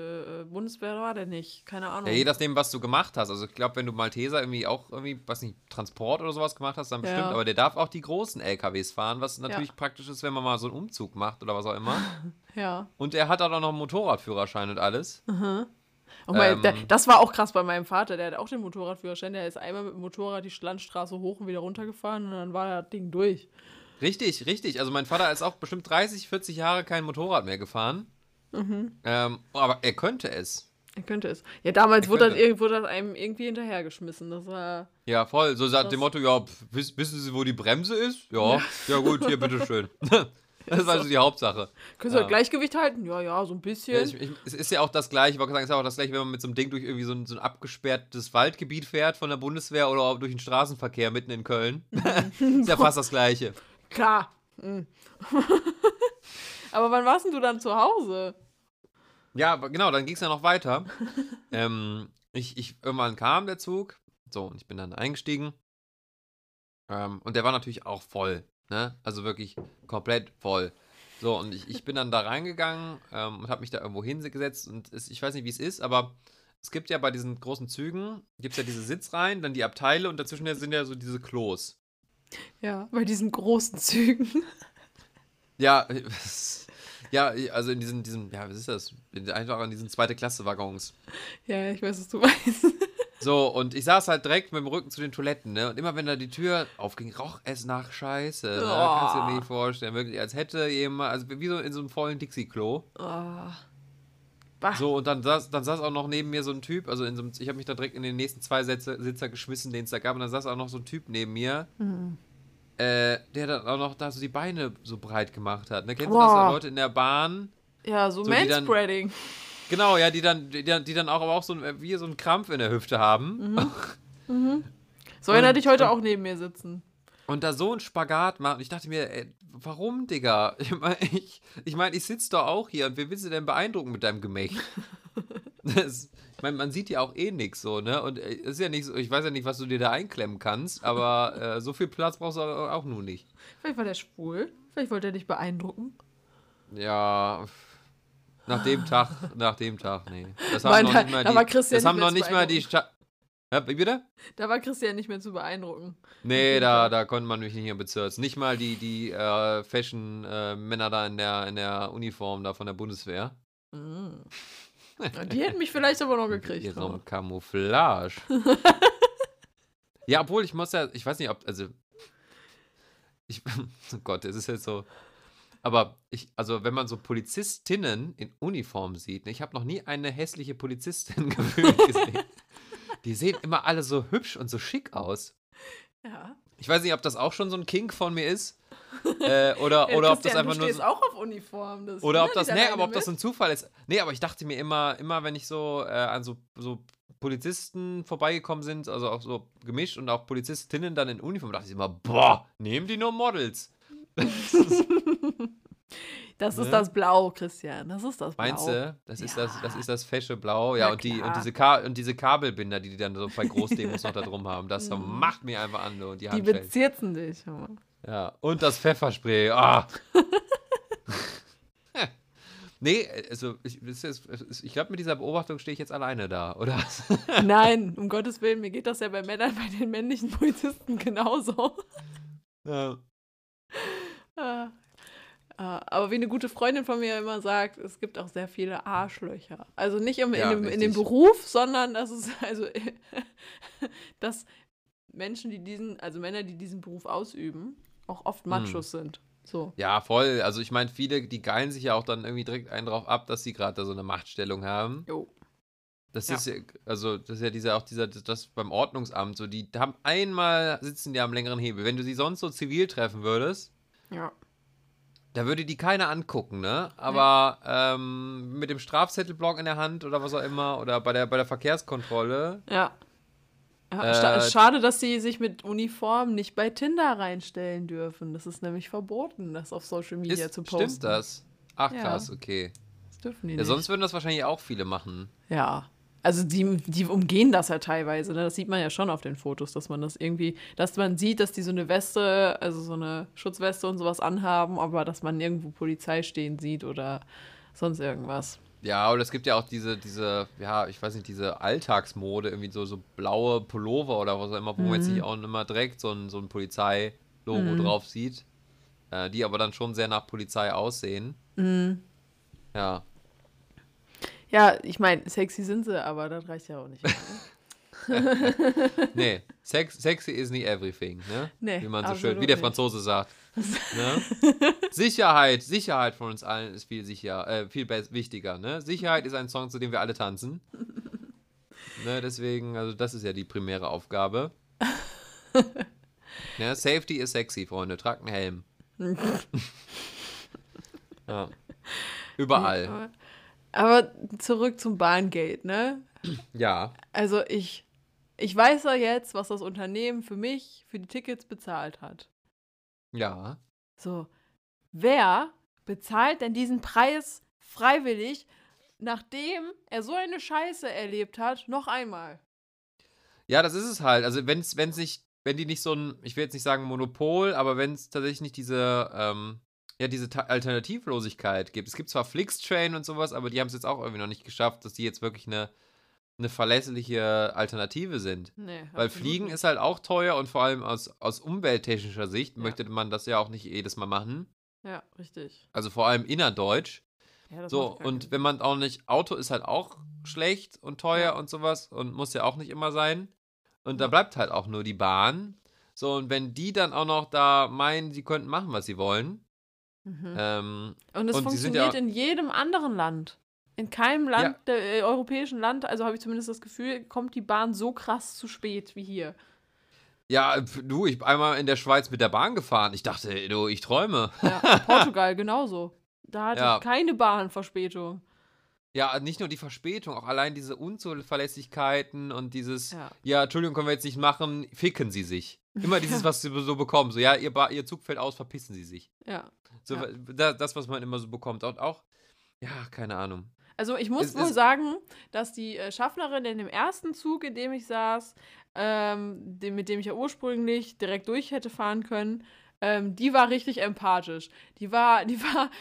äh, Bundeswehr war der nicht. Keine Ahnung. Ja, je nachdem, was du gemacht hast. Also ich glaube, wenn du Malteser irgendwie auch irgendwie, weiß nicht, Transport oder sowas gemacht hast, dann Ja. bestimmt. Aber der darf auch die großen LKWs fahren, was natürlich praktisch ist, wenn man mal so einen Umzug macht oder was auch immer. ja. Und er hat auch noch einen Motorradführerschein und alles. Und mein, Ähm. der, das war auch krass bei meinem Vater. Der hat auch den Motorradführerschein. Der ist einmal mit dem Motorrad die Landstraße hoch und wieder runtergefahren und dann war das Ding durch. Richtig, richtig. Also mein Vater ist auch bestimmt 30, 40 Jahre kein Motorrad mehr gefahren. Ähm, aber er könnte es. Er könnte es. Ja, damals wurde das, wurde das einem irgendwie hinterhergeschmissen. Das war. Ja, voll. So sagt dem Motto, ja, pf, wiss, wissen Sie, wo die Bremse ist? Ja, ja gut, hier, bitteschön. das war so die Hauptsache. Können Sie Ja. das Gleichgewicht halten? Ja, ja, so ein bisschen. Ja, ich, ich, es ist ja auch das gleiche, ich wollte sagen, es ist ja auch das gleiche, wenn man mit so einem Ding durch irgendwie so ein, so ein abgesperrtes Waldgebiet fährt von der Bundeswehr oder auch durch den Straßenverkehr mitten in Köln. ist ja fast das gleiche. Klar. Mhm. aber wann warst denn du dann zu Hause? Ja, genau, dann ging es ja noch weiter. ähm, ich, ich, irgendwann kam der Zug, so, und ich bin dann eingestiegen. Ähm, und der war natürlich auch voll, ne? Also wirklich komplett voll. So, und ich, ich bin dann da reingegangen ähm, und habe mich da irgendwo hingesetzt. Und es, ich weiß nicht, wie es ist, aber es gibt ja bei diesen großen Zügen, gibt es ja diese Sitzreihen, dann die Abteile und dazwischen sind ja so diese Klos. Ja, bei diesen großen Zügen. Ja, ja, also in diesen, diesen, ja, was ist das? Einfach in diesen zweite Klasse-Waggons. ja, ich weiß, was du meinst. So, und ich saß halt direkt mit dem Rücken zu den Toiletten, ne? Und immer wenn da die Tür aufging, roch es nach Scheiße. Ne? Oh. Kannst du dir nicht vorstellen. Wirklich, als hätte jemand, also wie so in so einem vollen Dixie-Klo. Oh. Bah. So, und dann saß, dann saß auch noch neben mir so ein Typ, also in so einem, ich habe mich da direkt in den nächsten zwei Sitze, Sitzer geschmissen, den es da gab, und dann saß auch noch so ein Typ neben mir, Mhm. äh, der dann auch noch da so die Beine so breit gemacht hat. Ne? Kennst du Boah. das, da Leute in der Bahn? Ja, so, So, Manspreading. Genau, ja, die dann, die, dann- die dann auch aber auch so ein, wie so einen Krampf in der Hüfte haben. So einer Und- dich heute und- auch neben mir sitzen. Und da so ein Spagat macht. Und ich dachte mir, ey, warum, Digga? Ich meine, ich, ich, mein, ich sitze doch auch hier und wer willst du denn beeindrucken mit deinem Gemächt? Das, ich meine, man sieht ja auch eh nichts so, ne? Und äh, ist ja nicht so, ich weiß ja nicht, was du dir da einklemmen kannst, aber äh, so viel Platz brauchst du auch nur nicht. Vielleicht war der schwul. Vielleicht wollte er dich beeindrucken. Ja, nach dem Tag, nach dem Tag, nee. Das haben noch da- nicht mal da die, war Christian das haben nicht noch mehr nicht zu mal die Sta ja, wie bitte? Da war Christian nicht mehr zu beeindrucken. Nee, da, da konnte man mich nicht mehr bezirzen. Nicht mal die, die äh, Fashion-Männer da in der, in der Uniform da von der Bundeswehr. Mhm. Die hätten mich vielleicht aber noch gekriegt. ihrem aber- Camouflage. ja, obwohl ich muss ja, ich weiß nicht, ob, also, ich, oh Gott, es ist jetzt so, aber ich, also wenn man so Polizistinnen in Uniform sieht, ne, ich habe noch nie eine hässliche Polizistin gefühlt gesehen. Die sehen immer alle so hübsch und so schick aus. Ja. Ich weiß nicht, ob das auch schon so ein Kink von mir ist. Äh, oder Ja, oder ob das einfach du nur. So, auch auf Uniform. Das oder ob das, nee, aber ob das ein Zufall ist. Nee, aber ich dachte mir immer, immer wenn ich so äh, an so, so Polizisten vorbeigekommen sind, also auch so gemischt und auch Polizistinnen dann in Uniform, dachte ich immer, boah, nehmen die nur Models. Das ist Ne? das Blau, Christian. Das ist das Blau. Meinst du? Das ist das, das Ja. ist das fesche Blau. Ja, Na und die, und diese Ka und diese Kabelbinder, die die dann so bei Großdemos noch da drum haben, das Mhm. macht mir einfach an, du, die Die bezirzen dich. Ja, und das Pfefferspray. Ah. nee, also ich, ich glaube, mit dieser Beobachtung stehe ich jetzt alleine da, oder? Nein, um Gottes Willen, mir geht das ja bei Männern, bei den männlichen Polizisten genauso. ja. Ah. Ah, Aber wie eine gute Freundin von mir immer sagt, es gibt auch sehr viele Arschlöcher. Also nicht im, Ja, in, dem, in dem. Beruf, sondern das ist also, dass Menschen, die diesen, also Männer, die diesen Beruf ausüben, auch oft Machos sind. So. ja, voll. Also ich meine, viele, die geilen sich ja auch dann irgendwie direkt einen drauf ab, dass sie gerade da so eine Machtstellung haben. Jo. Das Ja. ist ja, also das ist ja dieser, auch dieser, das beim Ordnungsamt, so, die haben einmal, sitzen die am längeren Hebel. Wenn du sie sonst so zivil treffen würdest, Ja. Da würde die keiner angucken, ne? Aber ähm, mit dem Strafzettelblock in der Hand oder was auch immer oder bei der, bei der Verkehrskontrolle. Ja. ja Äh, schade, dass sie sich mit Uniform nicht bei Tinder reinstellen dürfen. Das ist nämlich verboten, das auf Social Media Ist, zu posten. stimmt das? Ach Ja. krass, okay. Das dürfen die Ja, nicht. sonst würden das wahrscheinlich auch viele machen. Ja. Also die, die umgehen das ja teilweise. Ne? Das sieht man ja schon auf den Fotos, dass man das irgendwie, dass man sieht, dass die so eine Weste, also so eine Schutzweste und sowas anhaben, aber dass man irgendwo Polizei stehen sieht oder sonst irgendwas. Ja, oder es gibt ja auch diese, diese, ja, ich weiß nicht, diese Alltagsmode, irgendwie so, so blaue Pullover oder was auch immer, wo man jetzt Mhm. nicht auch immer direkt so ein, so ein Polizeilogo drauf sieht. Äh, die aber dann schon sehr nach Polizei aussehen. Mhm. Ja. Ja, ich meine, sexy sind sie, aber das reicht ja auch nicht. Ne? Nee, sex, sexy is not everything, ne? Nee, wie man so schön, wie der nicht. Franzose sagt. ne? Sicherheit, Sicherheit von uns allen ist viel sicher, äh, viel wichtiger, ne? Sicherheit ist ein Song, zu dem wir alle tanzen. ne, deswegen, also das ist ja die primäre Aufgabe. ne, Safety ist sexy, Freunde. Tragt einen Helm. ja. Überall. Aber, zurück zum Bahngate, ne? Ja. Also ich, ich weiß ja jetzt, was das Unternehmen für mich, für die Tickets bezahlt hat. Ja. So, wer bezahlt denn diesen Preis freiwillig, nachdem er so eine Scheiße erlebt hat, noch einmal? Ja, das ist es halt. Also wenn es nicht, wenn die nicht so ein, ich will jetzt nicht sagen Monopol, aber wenn es tatsächlich nicht diese, ähm, ja, diese Ta Alternativlosigkeit gibt. Es gibt zwar Flixtrain und sowas, aber die haben es jetzt auch irgendwie noch nicht geschafft, dass die jetzt wirklich eine, eine verlässliche Alternative sind. Nee, Weil Fliegen nicht. ist halt auch teuer und vor allem aus, aus umwelttechnischer Sicht Ja. möchte man das ja auch nicht jedes Mal machen. Ja, richtig. Also vor allem innerdeutsch. Ja, das So, und wenn man auch nicht, Auto ist halt auch schlecht und teuer Ja. und sowas und muss ja auch nicht immer sein. Und da bleibt halt auch nur die Bahn. So, und wenn die dann auch noch da meinen, sie könnten machen, was sie wollen, Mhm. ähm, Und es sind ja- funktioniert in jedem anderen Land. In keinem Land, der, äh, europäischen Land, also habe ich zumindest das Gefühl, kommt die Bahn so krass zu spät wie hier. ja, du, ich bin einmal in der Schweiz mit der Bahn gefahren. Ich dachte, du, ich träume. Ja, Portugal genauso. Da hatte Ja. keine Bahn Verspätung. Ja, nicht nur die Verspätung, auch allein diese Unzuverlässigkeiten und dieses, Ja. ja, Entschuldigung, können wir jetzt nicht machen, ficken sie sich. Immer dieses, was sie so bekommen. So, ja, ihr, Ba- ihr Zug fällt aus, verpissen sie sich. Ja. So, Ja. da, das, was man immer so bekommt. Und auch, ja, keine Ahnung. Also ich muss Es wohl ist- sagen, dass die äh, Schaffnerin in dem ersten Zug, in dem ich saß, ähm, dem, mit dem ich ja ursprünglich direkt durch hätte fahren können, ähm, die war richtig empathisch. Die war, die war,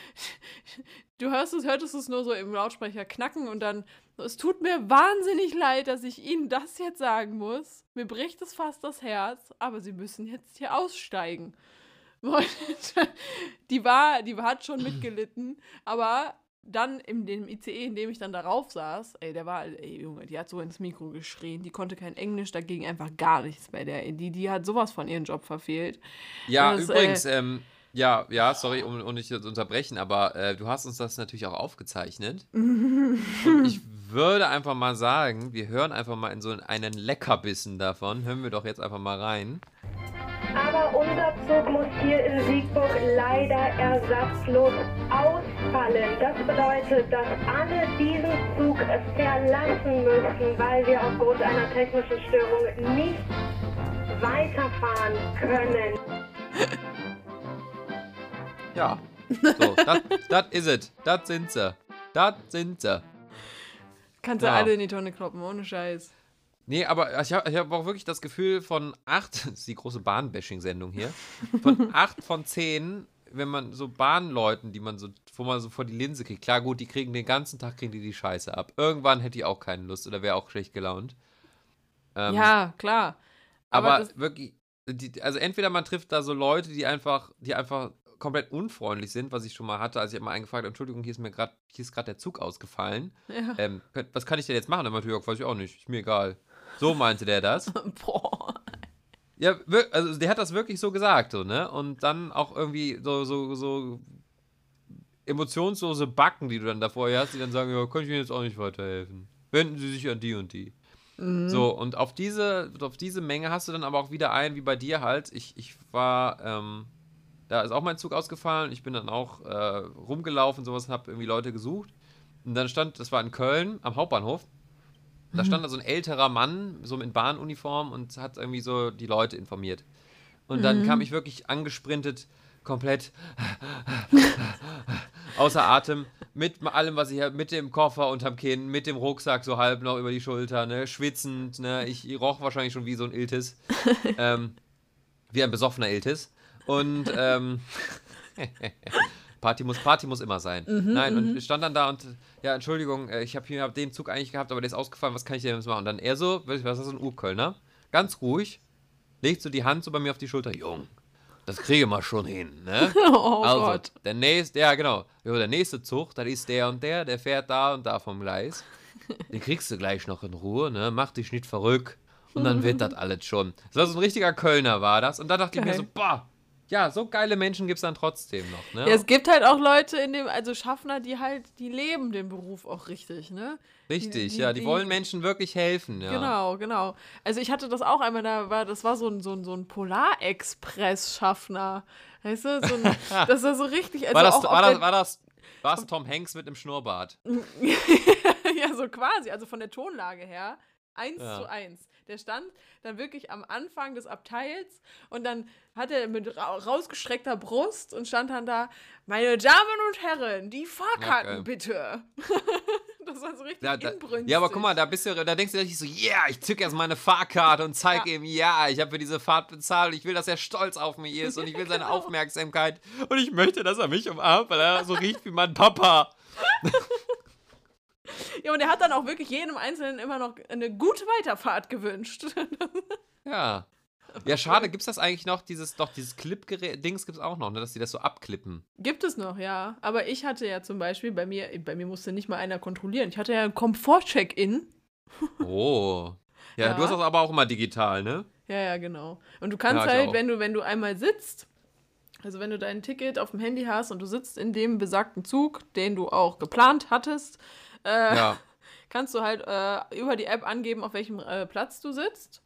du hörst es, hörtest es nur so im Lautsprecher knacken und dann, es tut mir wahnsinnig leid, dass ich Ihnen das jetzt sagen muss. Mir bricht es fast das Herz, aber Sie müssen jetzt hier aussteigen. Und die war, die hat schon mitgelitten, aber dann in dem ICE, in dem ich dann darauf saß, ey, der war, ey, Junge, die hat so ins Mikro geschrien, die konnte kein Englisch, dagegen einfach gar nichts bei der. Die, die hat sowas von ihren Job verfehlt. Ja, Das, übrigens, äh, ähm, ja, ja, sorry, um, um nicht zu unterbrechen, aber äh, du hast uns das natürlich auch aufgezeichnet. Und ich würde einfach mal sagen, wir hören einfach mal in so einen Leckerbissen davon. Hören wir doch jetzt einfach mal rein. Aber unser Zug muss hier in Siegburg leider ersatzlos ausfallen. Das bedeutet, dass alle diesen Zug verlassen müssen, weil wir aufgrund einer technischen Störung nicht weiterfahren können. Ja. So, das is it. Das sind sie. Das sind sie. Kannst du Ja. alle in die Tonne kloppen, ohne Scheiß. Nee, aber ich habe ich hab auch wirklich das Gefühl von acht, das ist die große Bahn-Bashing-Sendung hier, von acht von zehn, wenn man so Bahnleuten, die man so, wo man so vor die Linse kriegt, klar gut, die kriegen den ganzen Tag, kriegen die die Scheiße ab. Irgendwann hätte ich auch keine Lust oder wäre auch schlecht gelaunt. Ähm, ja, klar. aber, das- wirklich, die, also entweder man trifft da so Leute, die einfach, die einfach komplett unfreundlich sind, was ich schon mal hatte, als ich mal eingefragt, Entschuldigung, hier ist mir gerade, hier ist gerade der Zug ausgefallen. Ja. Ähm, was kann ich denn jetzt machen? Dann meinte Jörg, weiß ich auch nicht, ist mir egal. So meinte der das. Boah. Ja, also der hat das wirklich so gesagt, so, ne? Und dann auch irgendwie so, so, so emotionslose Backen, die du dann davor hast, die dann sagen, ja, kann ich Ihnen jetzt auch nicht weiterhelfen. Wenden Sie sich an die und die. So, und auf diese, auf diese Menge hast du dann aber auch wieder ein, wie bei dir halt. Ich, ich war, ähm, da ist auch mein Zug ausgefallen. Ich bin dann auch äh, rumgelaufen, sowas, hab irgendwie Leute gesucht. Und dann stand, das war in Köln am Hauptbahnhof. Da stand da so ein älterer Mann, so in Bahnuniform und hat irgendwie so die Leute informiert. Und dann kam ich wirklich angesprintet, komplett außer Atem, mit allem, was ich habe, mit dem Koffer unterm Kinn, mit dem Rucksack so halb noch über die Schulter, ne, schwitzend, ne, ich, ich roch wahrscheinlich schon wie so ein Iltis, ähm, wie ein besoffener Iltis. Und ähm, Party muss, Party muss immer sein. Nein, und ich stand dann da und, ja, Entschuldigung, äh, ich habe hier hab den Zug eigentlich gehabt, aber der ist ausgefallen, was kann ich denn jetzt machen? Und dann er so, was ist das, ein Urkölner? Ganz ruhig, legt so die Hand so bei mir auf die Schulter, Jung, das kriege wir schon hin, ne? Oh also, Gott. der nächste, ja genau, der nächste Zug, das ist der und der, der fährt da und da vom Gleis. Den kriegst du gleich noch in Ruhe, ne? Mach dich nicht verrückt. Und dann wird das alles schon. Das war so ein richtiger Kölner, war das. Und da dachte ich mir Geil. so, boah, ja, so geile Menschen gibt es dann trotzdem noch, ne? Ja, es gibt halt auch Leute in dem, also Schaffner, die halt, die leben den Beruf auch richtig, ne? Richtig, die- ja, die, die- wollen Menschen wirklich helfen, ja. Genau, genau. Also ich hatte das auch einmal, da war, das war so ein, so ein, so ein Polarexpress-Schaffner. Weißt du, so ein, das war so richtig. Also War das, auch war, das, war das, war das Tom Hanks mit einem Schnurrbart? ja, so quasi, also von der Tonlage her. Eins Ja. zu eins. Der stand dann wirklich am Anfang des Abteils und dann hat er mit ra rausgestreckter Brust und stand dann da, meine Damen und Herren, die Fahrkarten Ja, bitte. das war so richtig Ja, da, inbrünstig. ja, aber guck mal, da bist du, da denkst du dich so, ja, ich zück erst meine Fahrkarte und zeig Ja. ihm, ja, ich habe für diese Fahrt bezahlt, ich will, dass er stolz auf mich ist und ich will seine Genau. Aufmerksamkeit und ich möchte, dass er mich umarmt, weil er so riecht wie mein Papa. Ja, und er hat dann auch wirklich jedem Einzelnen immer noch eine gute Weiterfahrt gewünscht. Ja. Ja, schade, gibt's das eigentlich noch, dieses, doch, dieses Clip-Dings gibt's auch noch, ne, dass die das so abklippen. Gibt es noch, ja. Aber ich hatte ja zum Beispiel, bei mir, bei mir musste nicht mal einer kontrollieren. Ich hatte ja ein Komfort-Check-In. Oh. Ja, Ja. du hast das aber auch immer digital, ne? Ja, ja, genau. Und du kannst Ja, halt, auch. wenn du, wenn du einmal sitzt, also wenn du dein Ticket auf dem Handy hast und du sitzt in dem besagten Zug, den du auch geplant hattest, äh, Ja, kannst du halt äh, über die App angeben, auf welchem äh, Platz du sitzt.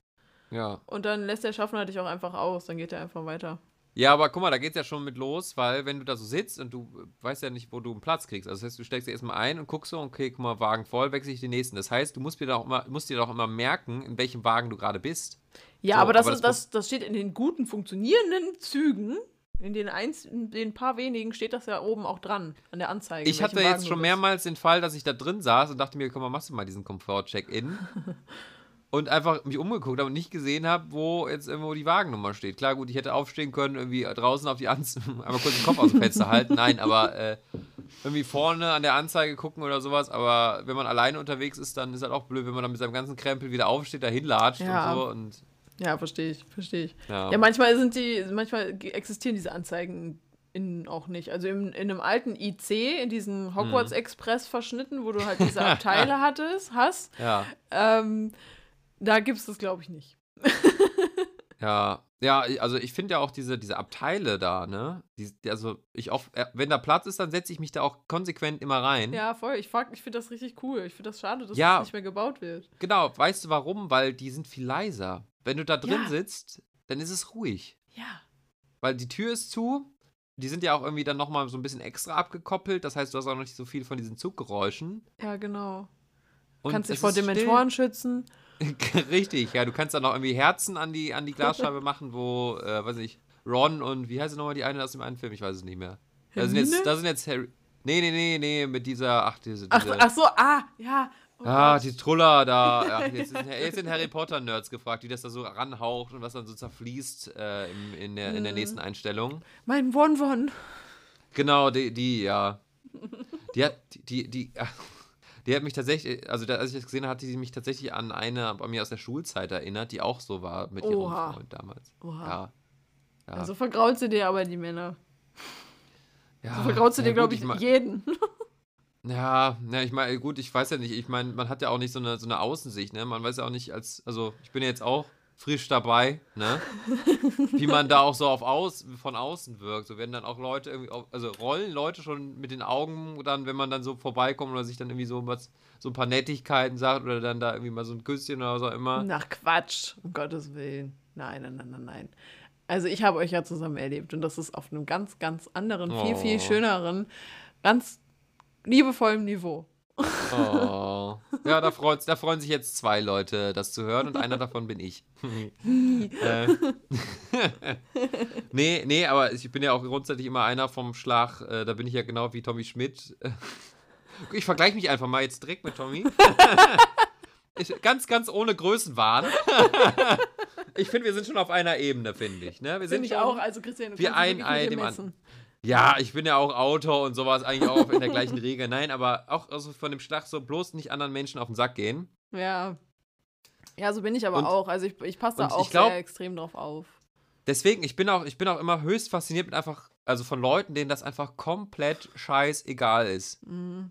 ja. Und dann lässt der Schaffner dich auch einfach aus, dann geht er einfach weiter. Ja, aber guck mal, da geht's ja schon mit los, weil wenn du da so sitzt und du weißt ja nicht, wo du einen Platz kriegst. Also das heißt, du steckst dir erstmal ein und guckst so, okay, guck mal, Wagen voll, wechsle ich den nächsten. Das heißt, du musst dir doch immer, musst dir doch immer merken, in welchem Wagen du gerade bist. Ja, So, aber, das, aber das das, das steht in den guten, funktionierenden Zügen. In den, eins, in den paar wenigen steht das ja oben auch dran, an der Anzeige. Ich hatte Wagen jetzt schon mehrmals den Fall, dass ich da drin saß und dachte mir, komm mal, machst du mal diesen Komfort-Check-In. und einfach mich umgeguckt habe und nicht gesehen habe, wo jetzt irgendwo die Wagennummer steht. Klar, gut, ich hätte aufstehen können, irgendwie draußen auf die Anzeige, einmal kurz den Kopf aus dem Fenster halten. Nein, aber äh, irgendwie vorne an der Anzeige gucken oder sowas. Aber wenn man alleine unterwegs ist, dann ist halt auch blöd, wenn man dann mit seinem ganzen Krempel wieder aufsteht, dahin latscht Ja. und so. Und Ja, verstehe ich, verstehe ich. ja. Ja, manchmal sind die, manchmal existieren diese Anzeigen in, auch nicht. Also im, in einem alten IC, in diesen Hogwarts Mhm. Express verschnitten, wo du halt diese Abteile hattest, hast, ja. ähm, da gibt es das, glaube ich, nicht. Ja, ja, also ich finde ja auch diese, diese Abteile da, ne? Die, also ich auf, äh, wenn da Platz ist, dann setze ich mich da auch konsequent immer rein. Ja, voll. Ich, frag- ich finde das richtig cool. Ich finde das schade, dass Ja. das nicht mehr gebaut wird. Genau, weißt du warum? Weil die sind viel leiser. Wenn du da drin Ja. sitzt, dann ist es ruhig. Ja. Weil die Tür ist zu. Die sind ja auch irgendwie dann nochmal so ein bisschen extra abgekoppelt. Das heißt, du hast auch noch nicht so viel von diesen Zuggeräuschen. Ja, genau. Und Kannst dich vor ist still. Dementoren schützen. Richtig, ja. Du kannst dann noch irgendwie Herzen an die, an die Glasscheibe machen, wo, äh, weiß nicht, Ron und wie heißt sie nochmal die eine aus dem einen Film? Ich weiß es nicht mehr. Da sind, jetzt, da sind jetzt Harry. Nee, nee, nee, nee, mit dieser, ach, diese. Ach, diese ach so, ah, ja. Oh Ah, Gott. die Truller da. Ach, jetzt, sind, jetzt sind Harry Potter-Nerds gefragt, die das da so ranhaucht und was dann so zerfließt äh, im, in, der, in der Mhm. nächsten Einstellung. Mein Won-Won. Genau, die, die ja. Die hat, die, die, die, hat mich tatsächlich, also als ich das gesehen habe, hat die mich tatsächlich an eine bei mir aus der Schulzeit erinnert, die auch so war mit ihrem Oha. Freund damals. Oha. Ja. Ja. Also vergraulst du dir aber die Männer. ja, So vergraulst du ja, dir, glaube ich, mein- jeden. Ja, ja, ich meine, gut, ich weiß ja nicht, ich meine, man hat ja auch nicht so eine, so eine Außensicht, ne? Man weiß ja auch nicht, als, also ich bin ja jetzt auch frisch dabei, ne? Wie man da auch so auf aus, von außen wirkt. So werden dann auch Leute irgendwie, auf, also rollen Leute schon mit den Augen dann, wenn man dann so vorbeikommt oder sich dann irgendwie so was, so ein paar Nettigkeiten sagt oder dann da irgendwie mal so ein Küsschen oder was auch immer. Nach Quatsch, um Gottes Willen. Nein, nein, nein, nein, nein. Also ich habe euch ja zusammen erlebt und das ist auf einem ganz, ganz anderen, viel, viel Oh. schöneren, ganz liebevollen Niveau. Oh. Ja, da, freut's, da freuen sich jetzt zwei Leute, das zu hören und einer davon bin ich. äh. nee, nee, aber ich bin ja auch grundsätzlich immer einer vom Schlag, äh, da bin ich ja genau wie Tommy Schmidt. Ich vergleiche mich einfach mal jetzt direkt mit Tommy. Ich, ganz, ganz ohne Größenwahn. ich finde, wir sind schon auf einer Ebene, finde ich. Ne? Wir sind Finde ich schon, auch, also Christian, du wir ein Ei dem messen. Ja, ich bin ja auch Autor und sowas, eigentlich auch in der gleichen Regel. Nein, aber auch also von dem Schlag so bloß nicht anderen Menschen auf den Sack gehen. Ja. Ja, so bin ich aber Und- auch. Also ich, ich passe da auch glaub- sehr extrem drauf auf. Deswegen, ich bin auch, ich bin auch immer höchst fasziniert mit einfach, also von Leuten, denen das einfach komplett scheißegal ist. Mhm.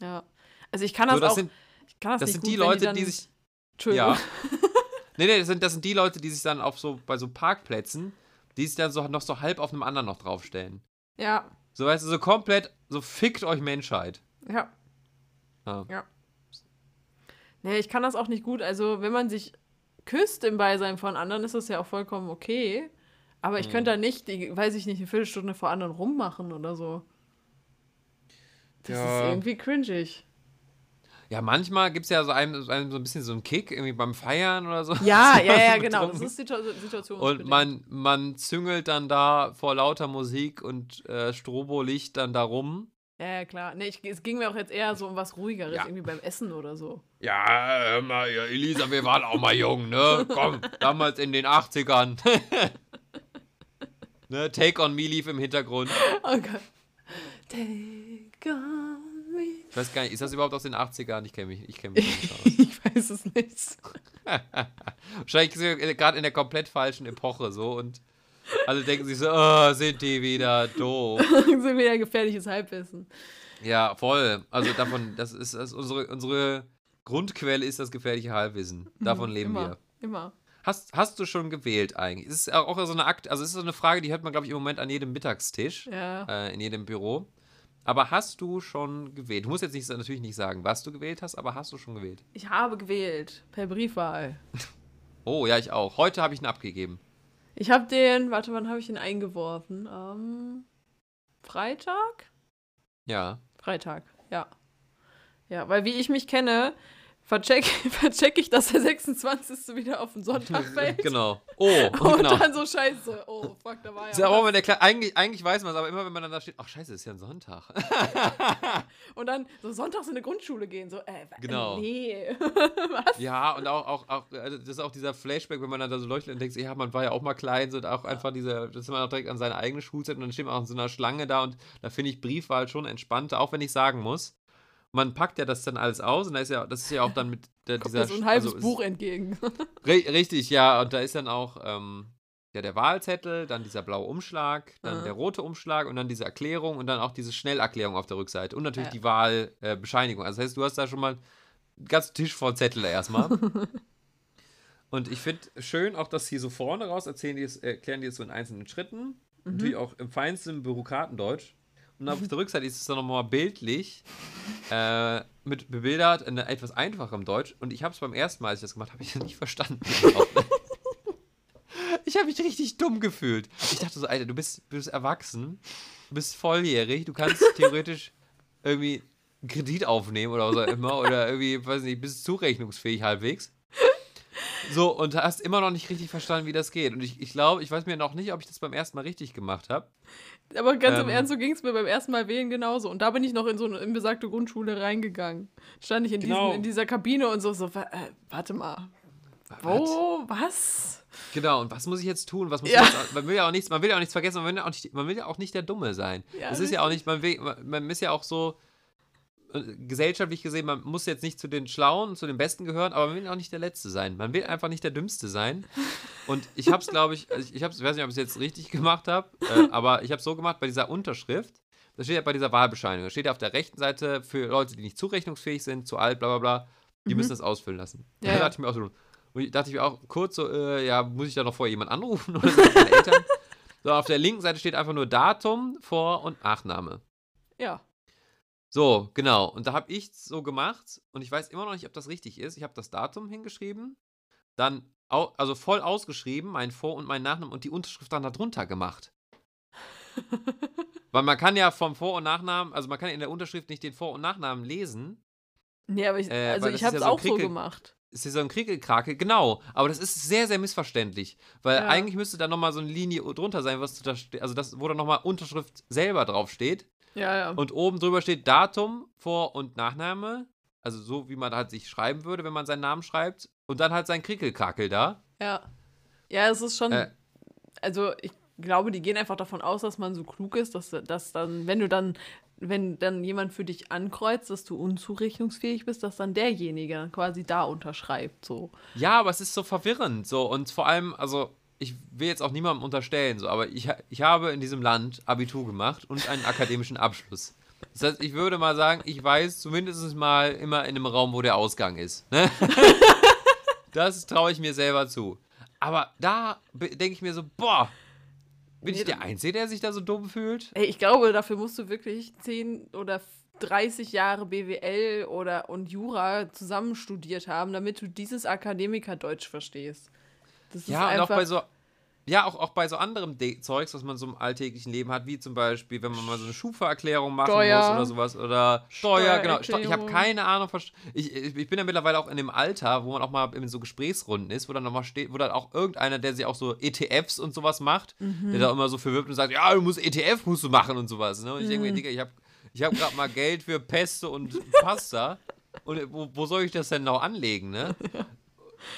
Ja. Also ich kann das, So, das auch. sind, ich kann das, das nicht sind gut, die Leute, dann, die sich. Entschuldigung. Ja. nee, nee, das sind, das sind die Leute, die sich dann auf so, bei so Parkplätzen, die sich dann so noch so halb auf einem anderen noch draufstellen. Ja. So, weißt du, so komplett, so fickt euch Menschheit. Ja. Ja. Ja. Nee, ich kann das auch nicht gut. Also, wenn man sich küsst im Beisein von anderen, ist das ja auch vollkommen okay. Aber ich Mhm. könnte da nicht, die, weiß ich nicht, eine Viertelstunde vor anderen rummachen oder so. Das Ja. ist irgendwie cringig. Ja, manchmal gibt es ja so einem, so einem so ein bisschen so einen Kick, irgendwie beim Feiern oder so. Ja, ja, ja, genau. Das ist Situ Situation. Und man, man züngelt dann da vor lauter Musik und äh, Strobolicht dann da rum. Ja, ja, klar. Nee, ich, es ging mir auch jetzt eher so um was Ruhigeres, Ja. irgendwie beim Essen oder so. Ja, hör mal, ja, Elisa, wir waren auch mal jung, ne? Komm, damals in den 80ern. ne, Take on Me lief im Hintergrund. Oh Gott. Take on me. Ich weiß gar nicht, ist das überhaupt aus den 80ern? Ich kenne mich, ich kenn mich nicht aus. Ich weiß es nicht. Wahrscheinlich sind wir gerade in der komplett falschen Epoche so und alle denken sich so, oh, sind die wieder doof. so wieder gefährliches Halbwissen. Ja, voll. Also davon, das ist, das ist unsere, unsere Grundquelle ist das gefährliche Halbwissen. Davon leben immer, wir. Immer. Hast, hast du schon gewählt eigentlich? Es ist auch so eine Akt, also es ist so eine Frage, die hört man, glaube ich, im Moment an jedem Mittagstisch, Ja. äh, in jedem Büro. Aber hast du schon gewählt? Du musst jetzt nicht, natürlich nicht sagen, was du gewählt hast, aber hast du schon gewählt? Ich habe gewählt. Per Briefwahl. Oh, ja, ich auch. Heute habe ich ihn abgegeben. Ich habe den, warte, wann habe ich ihn eingeworfen? Am Freitag? Ja. Freitag, ja. Ja, weil wie ich mich kenne, vercheck, vercheck ich, dass der 26. wieder auf den Sonntag fällt. genau. Oh, Und genau. dann so scheiße. Oh, fuck, da war ja. Ja immer der Kle eigentlich, eigentlich weiß man es, aber immer wenn man dann da steht, ach scheiße, ist ja ein Sonntag. Und dann so sonntags in eine Grundschule gehen. So, äh, wa- Genau. Nee. was? ja, und auch, auch, auch, also das ist auch dieser Flashback, wenn man dann da so leuchtet und denkt, ja, man war ja auch mal klein, so und auch einfach diese, das ist man auch direkt an seine eigene Schulzeit und dann steht man auch in so einer Schlange da und da finde ich Briefwahl schon entspannter, auch wenn ich sagen muss, man packt ja das dann alles aus und da ist ja, das ist ja auch dann mit der, Kommt dieser, so ein halbes also Buch entgegen. Ri- Richtig, ja, und da ist dann auch ähm, ja, der Wahlzettel, dann dieser blaue Umschlag, dann Mhm. der rote Umschlag und dann diese Erklärung und dann auch diese Schnellerklärung auf der Rückseite und natürlich Ja. die Wahlbescheinigung. Äh, also das heißt, du hast da schon mal einen ganzen Tisch voll Zettel erstmal. und ich finde schön auch, dass sie so vorne raus erzählen die es, erklären die es so in einzelnen Schritten. Natürlich auch im feinsten Bürokratendeutsch. Und auf der Rückseite ist es dann nochmal bildlich äh, mit bebildert in etwas einfacherem Deutsch. Und ich habe es beim ersten Mal, als ich das gemacht habe, ich nicht verstanden. ich habe mich richtig dumm gefühlt. Ich dachte so, Alter, du bist, bist erwachsen, du bist volljährig, du kannst theoretisch irgendwie Kredit aufnehmen oder auch immer. Oder irgendwie, weiß nicht, bist zurechnungsfähig halbwegs. So, und hast immer noch nicht richtig verstanden, wie das geht. Und ich, ich glaube, ich weiß mir noch nicht, ob ich das beim ersten Mal richtig gemacht habe. Aber ganz im Ähm. Ernst, so ging es mir beim ersten Mal wählen genauso. Und da bin ich noch in so eine in besagte Grundschule reingegangen. Stand ich in, Genau. diesem, in dieser Kabine und so, so äh, warte mal. Wo? Was? Genau, und was muss ich jetzt tun? Was muss Ja. ich jetzt, man will ja auch nichts, man will ja auch nichts vergessen, man will ja auch nicht, man will ja auch nicht der Dumme sein. Ja, Es ist ja auch nicht, man, will, man, ist ja auch so gesellschaftlich gesehen, man muss jetzt nicht zu den Schlauen, zu den Besten gehören, aber man will auch nicht der Letzte sein. Man will einfach nicht der Dümmste sein. Und ich habe es, glaube ich, also ich, ich, hab's, ich weiß nicht, ob ich es jetzt richtig gemacht habe, äh, aber ich habe es so gemacht bei dieser Unterschrift. Da steht ja bei dieser Wahlbescheinigung, da steht ja auf der rechten Seite für Leute, die nicht zurechnungsfähig sind, zu alt, bla bla bla, die müssen das ausfüllen lassen. Ja, da dachte ich mir auch so, und ich dachte ich mir auch kurz so, äh, ja, muss ich da noch vorher jemand anrufen oder das meine Eltern? So, auf der linken Seite steht einfach nur Datum, Vor- und Nachname. Ja. So, genau. Und da habe ich so gemacht und ich weiß immer noch nicht, ob das richtig ist. Ich habe das Datum hingeschrieben, dann au also voll ausgeschrieben, mein Vor- und mein Nachname und die Unterschrift dann darunter gemacht. Weil man kann ja vom Vor- und Nachnamen, also man kann in der Unterschrift nicht den Vor- und Nachnamen lesen. Nee, aber ich, Äh, also ich habe es ja so auch so Krickel- gemacht. Es ist ja so ein Kriegelkrake, genau. Aber das ist sehr, sehr missverständlich. Weil Ja. eigentlich müsste da nochmal so eine Linie drunter sein, was da steht. Also das, wo dann nochmal Unterschrift selber drauf steht. Ja, ja. Und oben drüber steht Datum, Vor- und Nachname. Also so, wie man halt sich schreiben würde, wenn man seinen Namen schreibt. Und dann halt sein Krickelkrakel da. ja. Ja, es ist schon. Äh. also ich glaube, die gehen einfach davon aus, dass man so klug ist, dass, dass dann, wenn du dann, wenn dann jemand für dich ankreuzt, dass du unzurechnungsfähig bist, dass dann derjenige quasi da unterschreibt. So. Ja, aber es ist so verwirrend. So. Und vor allem, also, ich will jetzt auch niemandem unterstellen, so, aber ich, ich habe in diesem Land Abitur gemacht und einen akademischen Abschluss. Das heißt, ich würde mal sagen, ich weiß zumindest mal immer in einem Raum, wo der Ausgang ist. Ne? das traue ich mir selber zu. Aber da denke ich mir so, boah, bin ich der Einzige, der sich da so dumm fühlt? Ey, ich glaube, dafür musst du wirklich 10 oder 30 Jahre BWL oder und Jura zusammen studiert haben, damit du dieses Akademikerdeutsch verstehst. Das Ja, und auch bei so. Ja, auch, auch bei so anderem De Zeugs, was man so im alltäglichen Leben hat, wie zum Beispiel, wenn man mal so eine Schufa-Erklärung machen Steuer. muss oder sowas. Oder Steuer, genau. Ich habe keine Ahnung. von Ich, ich bin ja mittlerweile auch in dem Alter, wo man auch mal in so Gesprächsrunden ist, wo dann nochmal steht, wo dann auch irgendeiner, der sich auch so ETFs und sowas macht, Mhm. der da immer so verwirbt und sagt, ja, du musst ETF musst du machen und sowas. Ne? Und ich Mhm. denke mir, Digga, ich habe ich hab gerade mal Geld für Pesto und Pasta. Und wo, wo soll ich das denn noch anlegen, ne?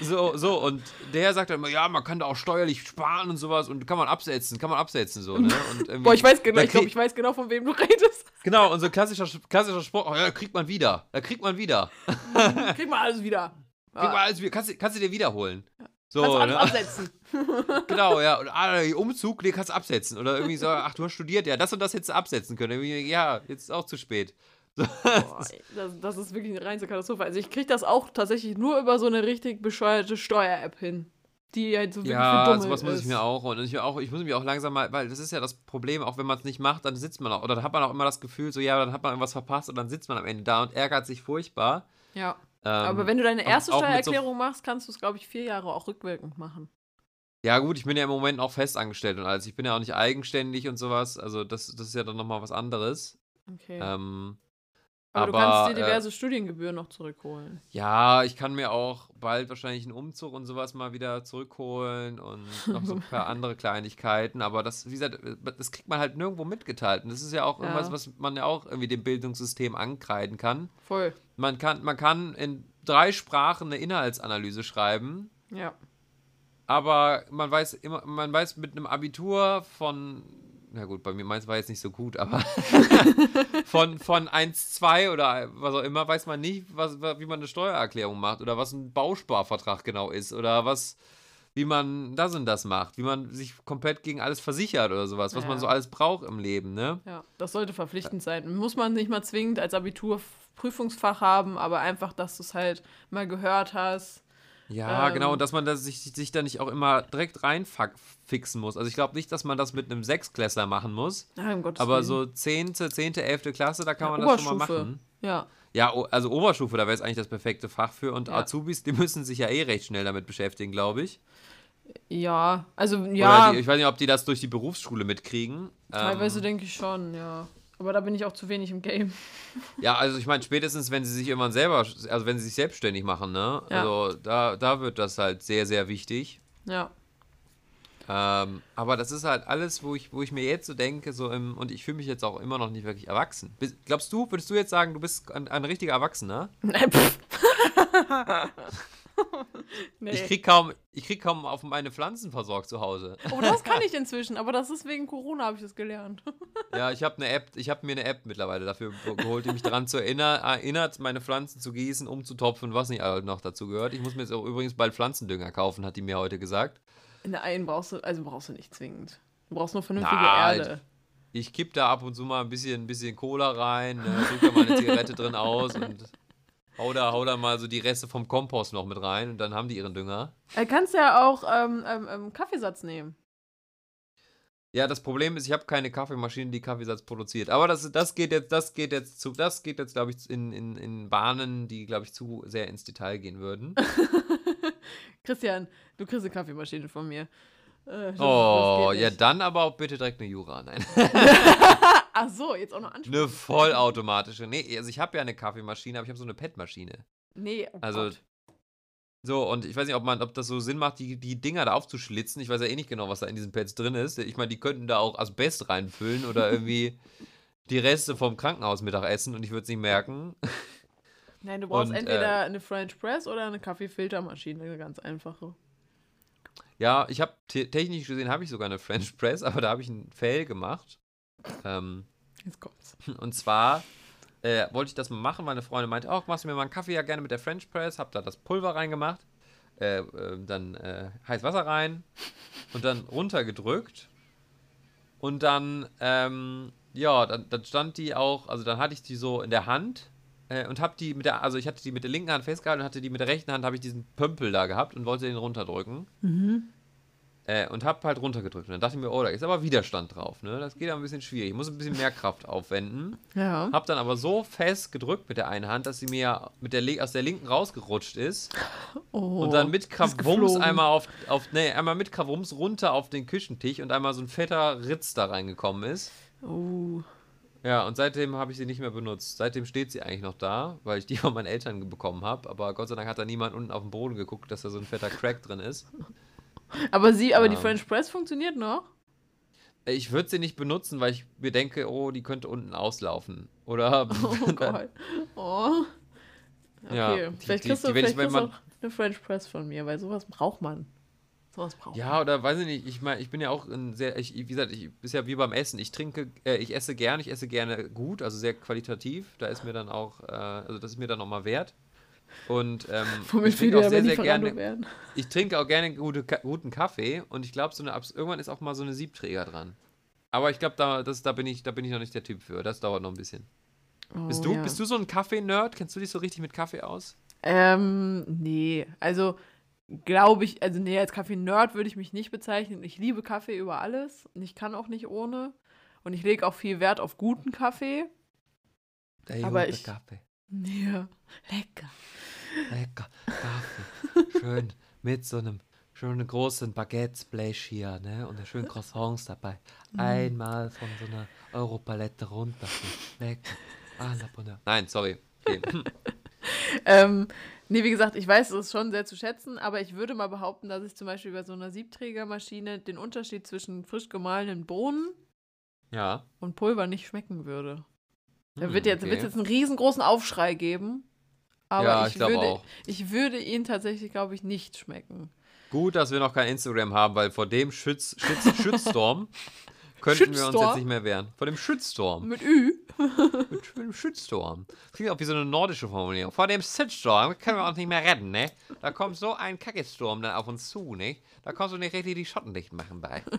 So, so, und der sagt dann immer, ja, man kann da auch steuerlich sparen und sowas und kann man absetzen, kann man absetzen, so, ne? Boah, ich weiß genau, ich glaube, ich weiß genau, von wem du redest. Genau, und so klassischer, klassischer Spruch, oh, ja, da kriegt man wieder, da kriegt man wieder. Krieg mal alles wieder. Kriegt man alles wieder, kannst, du- kannst du dir wiederholen. So, Kannst du alles ne? absetzen. Genau, ja. Und ah, Umzug, nee, kannst du absetzen. Oder irgendwie so, ach, du hast studiert, ja, das und das hättest du absetzen können. Irgendwie, ja, jetzt ist auch zu spät. Boah, das, das ist wirklich eine reinste Katastrophe. Also ich kriege das auch tatsächlich nur über so eine richtig bescheuerte Steuer-App hin. Die halt so wirklich für Ja, Dumme sowas muss ist. ich mir auch und ich, mir auch. ich muss mich auch langsam mal, weil das ist ja das Problem, auch wenn man es nicht macht, dann sitzt man auch, oder dann hat man auch immer das Gefühl, so, ja, dann hat man irgendwas verpasst und dann sitzt man am Ende da und ärgert sich furchtbar. Ja. Ähm, Aber wenn du deine erste auch mit so- Steuererklärung machst, kannst du es, glaube ich, vier Jahre auch rückwirkend machen. Ja, gut, ich bin ja im Moment auch festangestellt und alles. Ich bin ja auch nicht eigenständig und sowas. Also, das, das ist ja dann nochmal was anderes. Okay. Ähm, aber, du aber, kannst dir äh, diverse Studiengebühren noch zurückholen. ja, ich kann mir auch bald wahrscheinlich einen Umzug und sowas mal wieder zurückholen und noch so ein paar andere Kleinigkeiten. Aber das, wie gesagt, das kriegt man halt nirgendwo mitgeteilt. Und das ist ja auch irgendwas, Ja. was man ja auch irgendwie dem Bildungssystem ankreiden kann. Voll. Man kann, man kann in drei Sprachen eine Inhaltsanalyse schreiben. Ja. Aber man weiß immer, man weiß mit einem Abitur von, na gut, bei mir meins war jetzt nicht so gut, aber von, von 1, 2 oder was auch immer, weiß man nicht, was, wie man eine Steuererklärung macht oder was ein Bausparvertrag genau ist oder was, wie man das und das macht, wie man sich komplett gegen alles versichert oder sowas, was man Ja. so alles braucht im Leben, ne? Ja, das sollte verpflichtend sein. Muss man nicht mal zwingend als Abitur Prüfungsfach haben, aber einfach, dass du es halt mal gehört hast. Ja, Ähm. genau, und dass man da sich, sich da nicht auch immer direkt reinfixen muss. Also ich glaube nicht, dass man das mit einem Sechsklässler machen muss. Ja, um Gottes Aber Willen. so 10., 10., 11. Klasse, da kann Ja, man das schon mal machen. Ja. Ja, also Oberstufe, da wäre es eigentlich das perfekte Fach für. Und Ja. Azubis, die müssen sich ja eh recht schnell damit beschäftigen, glaube ich. Ja, also ja, die, ich weiß nicht, ob die das durch die Berufsschule mitkriegen. teilweise Ähm, denke ich schon, ja. Aber da bin ich auch zu wenig im Game. ja, also ich meine, spätestens, wenn sie sich irgendwann selber, also wenn sie sich selbstständig machen, ne? Ja. Also da, da wird das halt sehr, sehr wichtig. Ja. Ähm, aber das ist halt alles, wo ich, wo ich mir jetzt so denke, so im, und ich fühle mich jetzt auch immer noch nicht wirklich erwachsen. Bist, glaubst du, würdest du jetzt sagen, du bist ein, ein richtiger Erwachsener? Pff. nee. Ich krieg kaum, ich krieg kaum auf meine Pflanzen versorgt zu Hause. oh, das kann ich inzwischen, aber das ist wegen Corona, habe ich das gelernt. Ja, ich habe eine App, ich habe mir eine App mittlerweile dafür geholt, die mich daran zu erinnern, erinnert, meine Pflanzen zu gießen, umzutopfen, was nicht noch dazu gehört. Ich muss mir jetzt auch übrigens bald Pflanzendünger kaufen, hat die mir heute gesagt. In der einen brauchst du, also brauchst du nicht zwingend. Du brauchst nur vernünftige Na, Erde. Ich kipp da ab und zu mal ein bisschen, ein bisschen Cola rein, ne, da mal eine Zigarette drin aus und hau da, hau da mal so die Reste vom Kompost noch mit rein und dann haben die ihren Dünger. Du kannst ja auch ähm, ähm, ähm, Kaffeesatz nehmen. Ja, das Problem ist, ich habe keine Kaffeemaschine, die Kaffeesatz produziert. Aber das, das geht jetzt, das geht jetzt zu, das geht jetzt, glaube ich, in, in, in Bahnen, die, glaube ich, zu sehr ins Detail gehen würden. Christian, du kriegst eine Kaffeemaschine von mir. Äh, das- Oh, das ja, dann aber auch bitte direkt eine Jura. Nein. Ach so, jetzt auch noch ansprechen. eine vollautomatische. Nee, also ich habe ja eine Kaffeemaschine, aber ich habe so eine PET-Maschine. Nee, oh Also, Gott. So, und ich weiß nicht, ob, man, ob das so Sinn macht, die, die Dinger da aufzuschlitzen. Ich weiß ja eh nicht genau, was da in diesen Pads drin ist. Ich meine, die könnten da auch Asbest reinfüllen oder irgendwie die Reste vom Krankenhausmittag essen und ich würde es nicht merken. Nein, du brauchst und, entweder eine French Press oder eine Kaffeefiltermaschine, eine ganz einfache. Ja, ich habe technisch gesehen habe ich sogar eine French Press, aber da habe ich ein Fail gemacht. Ähm, Jetzt kommt's. und zwar äh, wollte ich das mal machen. Meine Freundin meinte, oh, machst du mir mal einen Kaffee ja gerne mit der French Press. Hab da das Pulver reingemacht, äh, äh, dann äh, heiß Wasser rein und dann runtergedrückt. Und dann, ähm, ja, dann, dann stand die auch, also dann hatte ich die so in der Hand äh, und hab die mit der, also ich hatte die mit der linken Hand festgehalten und hatte die mit der rechten Hand, habe ich diesen Pömpel da gehabt und wollte den runterdrücken. Äh, und hab halt runtergedrückt. Und dann dachte ich mir, oh, da ist aber Widerstand drauf, ne? Das geht aber ein bisschen schwierig. Ich muss ein bisschen mehr Kraft aufwenden. Ja. Hab dann aber so fest gedrückt mit der einen Hand, dass sie mir mit der Le aus der linken rausgerutscht ist. Oh, und dann mit geflogen. einmal auf, auf, nee, einmal mit Krawums runter auf den Küchentisch und einmal so ein fetter Ritz da reingekommen ist. Oh. Ja, und seitdem habe ich sie nicht mehr benutzt. Seitdem steht sie eigentlich noch da, weil ich die von meinen Eltern bekommen habe. Aber Gott sei Dank hat da niemand unten auf den Boden geguckt, dass da so ein fetter Crack drin ist. Aber sie, aber die Ähm. French Press funktioniert noch? Ich würde sie nicht benutzen, weil ich mir denke, oh, die könnte unten auslaufen. Oder. Oh Gott. Oh. Okay, Ja, die- vielleicht die- kriegst du, die- vielleicht kriegst man- auch eine French Press von mir, weil sowas braucht man. Sowas braucht man. Ja, oder weiß ich nicht, ich meine, ich bin ja auch ein sehr, ich, wie gesagt, ich ist ja wie beim Essen. Ich trinke, äh, ich esse gern, ich esse gerne gut, also sehr qualitativ. Da ist mir dann auch, äh, also das ist mir dann nochmal wert. Und ähm, Womit ich trinke auch sehr, sehr gerne, werden. ich trinke auch gerne gute, guten Kaffee und ich glaube, so eine, irgendwann ist auch mal so eine Siebträger dran. Aber ich glaube, da, das, da, bin ich, da bin ich noch nicht der Typ für. Das dauert noch ein bisschen. Bist, Oh, du, ja. bist du so ein Kaffee-Nerd? Kennst du dich so richtig mit Kaffee aus? Ähm, nee. Also, glaube ich, also nee, als Kaffee-Nerd würde ich mich nicht bezeichnen. Ich liebe Kaffee über alles und ich kann auch nicht ohne. Und ich lege auch viel Wert auf guten Kaffee. Der Aber ich- Kaffee. Ja, lecker. Lecker Kaffee. Schön mit so einem schöne großen Baguettes, Blech hier, ne? Und schönen Croissants dabei. Einmal von so einer Europalette runter. Weg. Ah, la. Nein, sorry. Okay. Ähm, nee, wie gesagt, ich weiß, es ist schon sehr zu schätzen, aber ich würde mal behaupten, dass ich zum Beispiel bei so einer Siebträgermaschine den Unterschied zwischen frisch gemahlenen Bohnen Ja. und Pulver nicht schmecken würde. Da Hm, wird jetzt, okay. wird's jetzt einen riesengroßen Aufschrei geben. Aber Ja, ich, ich würde, auch. ich würde ihn tatsächlich, glaube ich, nicht schmecken. Gut, dass wir noch kein Instagram haben, weil vor dem Schütz, Schütz, Schützstorm könnten wir uns Schützstorm? jetzt nicht mehr wehren. Vor dem Schützstorm. Mit Ü. Mit dem Schützstorm. Das klingt auch wie so eine nordische Formulierung. Vor dem Schützstorm können wir uns nicht mehr retten, ne? Da kommt so ein Kackesturm dann auf uns zu, ne? Da kannst du nicht richtig die Schotten dicht machen bei.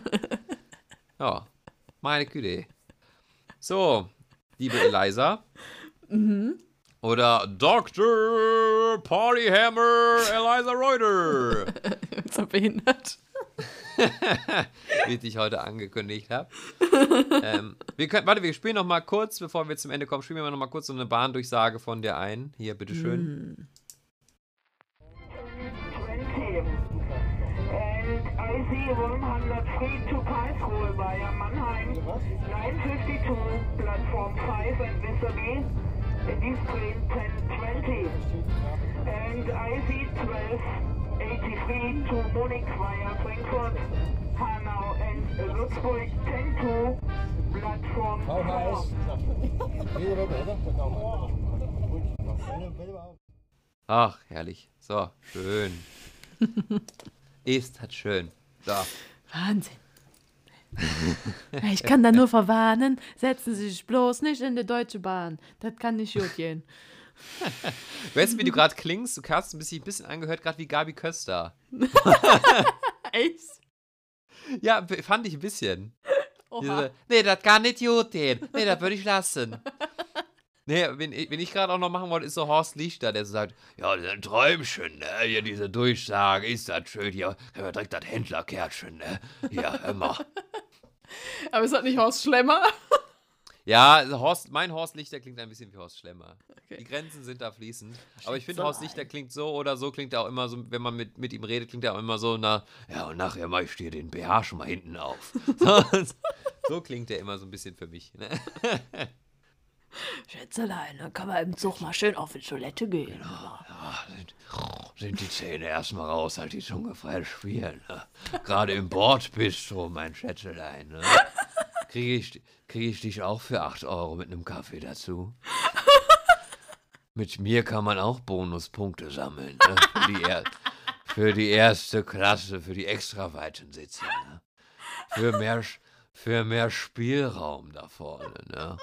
Ja, meine Güte. So, liebe Eliza. Oder Dr. Partyhammer Eliza Reuter. Er behindert? wie ich dich heute angekündigt habe. ähm, wir können, warte, wir spielen noch mal kurz, bevor wir zum Ende kommen, spielen wir noch mal kurz so eine Bahndurchsage von dir ein. Hier, bitteschön. 20. 103 to Karlsruhe via Mannheim. 952, platform 5 and vis-a-vis. This train 1020. And I see 1283 to Munich via Frankfurt, Hanau and Würzburg 102, platform 4. Ach, herrlich. So, schön. Ist hat schön. So. Wahnsinn. Ich kann da nur verwarnen, setzen Sie sich bloß nicht in die Deutsche Bahn. Das kann nicht gut gehen. Weißt du, wie du gerade klingst? Du hast ein bisschen, bisschen angehört, gerade wie Gabi Köster. Echt? Ja, fand ich ein bisschen. Oha. Diese, nee, das kann nicht gut gehen. Nee, das würde ich lassen. Nee, wenn ich, wenn ich gerade auch noch machen wollte, ist so Horst Lichter, der so sagt, ja, das ist ein Träumchen, ne? Hier diese Durchsage, ist das schön, hier können wir direkt das Händlerkärtchen, ne? Ja, immer. Aber ist das nicht Horst Schlemmer? Ja, also Horst, mein Horst Lichter klingt ein bisschen wie Horst Schlemmer. Okay. Die Grenzen sind da fließend. Aber ich finde, so Horst Lichter klingt so oder so, klingt er auch immer so, wenn man mit, mit ihm redet, klingt er auch immer so, na, ja, und nachher mach ich dir den BH schon mal hinten auf. So, so klingt er immer so ein bisschen für mich. Ne? Schätzelein, dann kann man im Zug mal schön auf die Toilette gehen. Ah, sind, sind die Zähne erstmal raus, halt die Zunge frei spielen. Ne? Gerade im Bordbistro, mein Schätzelein. Ne? Kriege ich, krieg ich dich auch für 8 Euro mit einem Kaffee dazu? Mit mir kann man auch Bonuspunkte sammeln. Ne? Für, die er, für die erste Klasse, für die extra weiten Sitze. Ne? Für, mehr, für mehr Spielraum da vorne.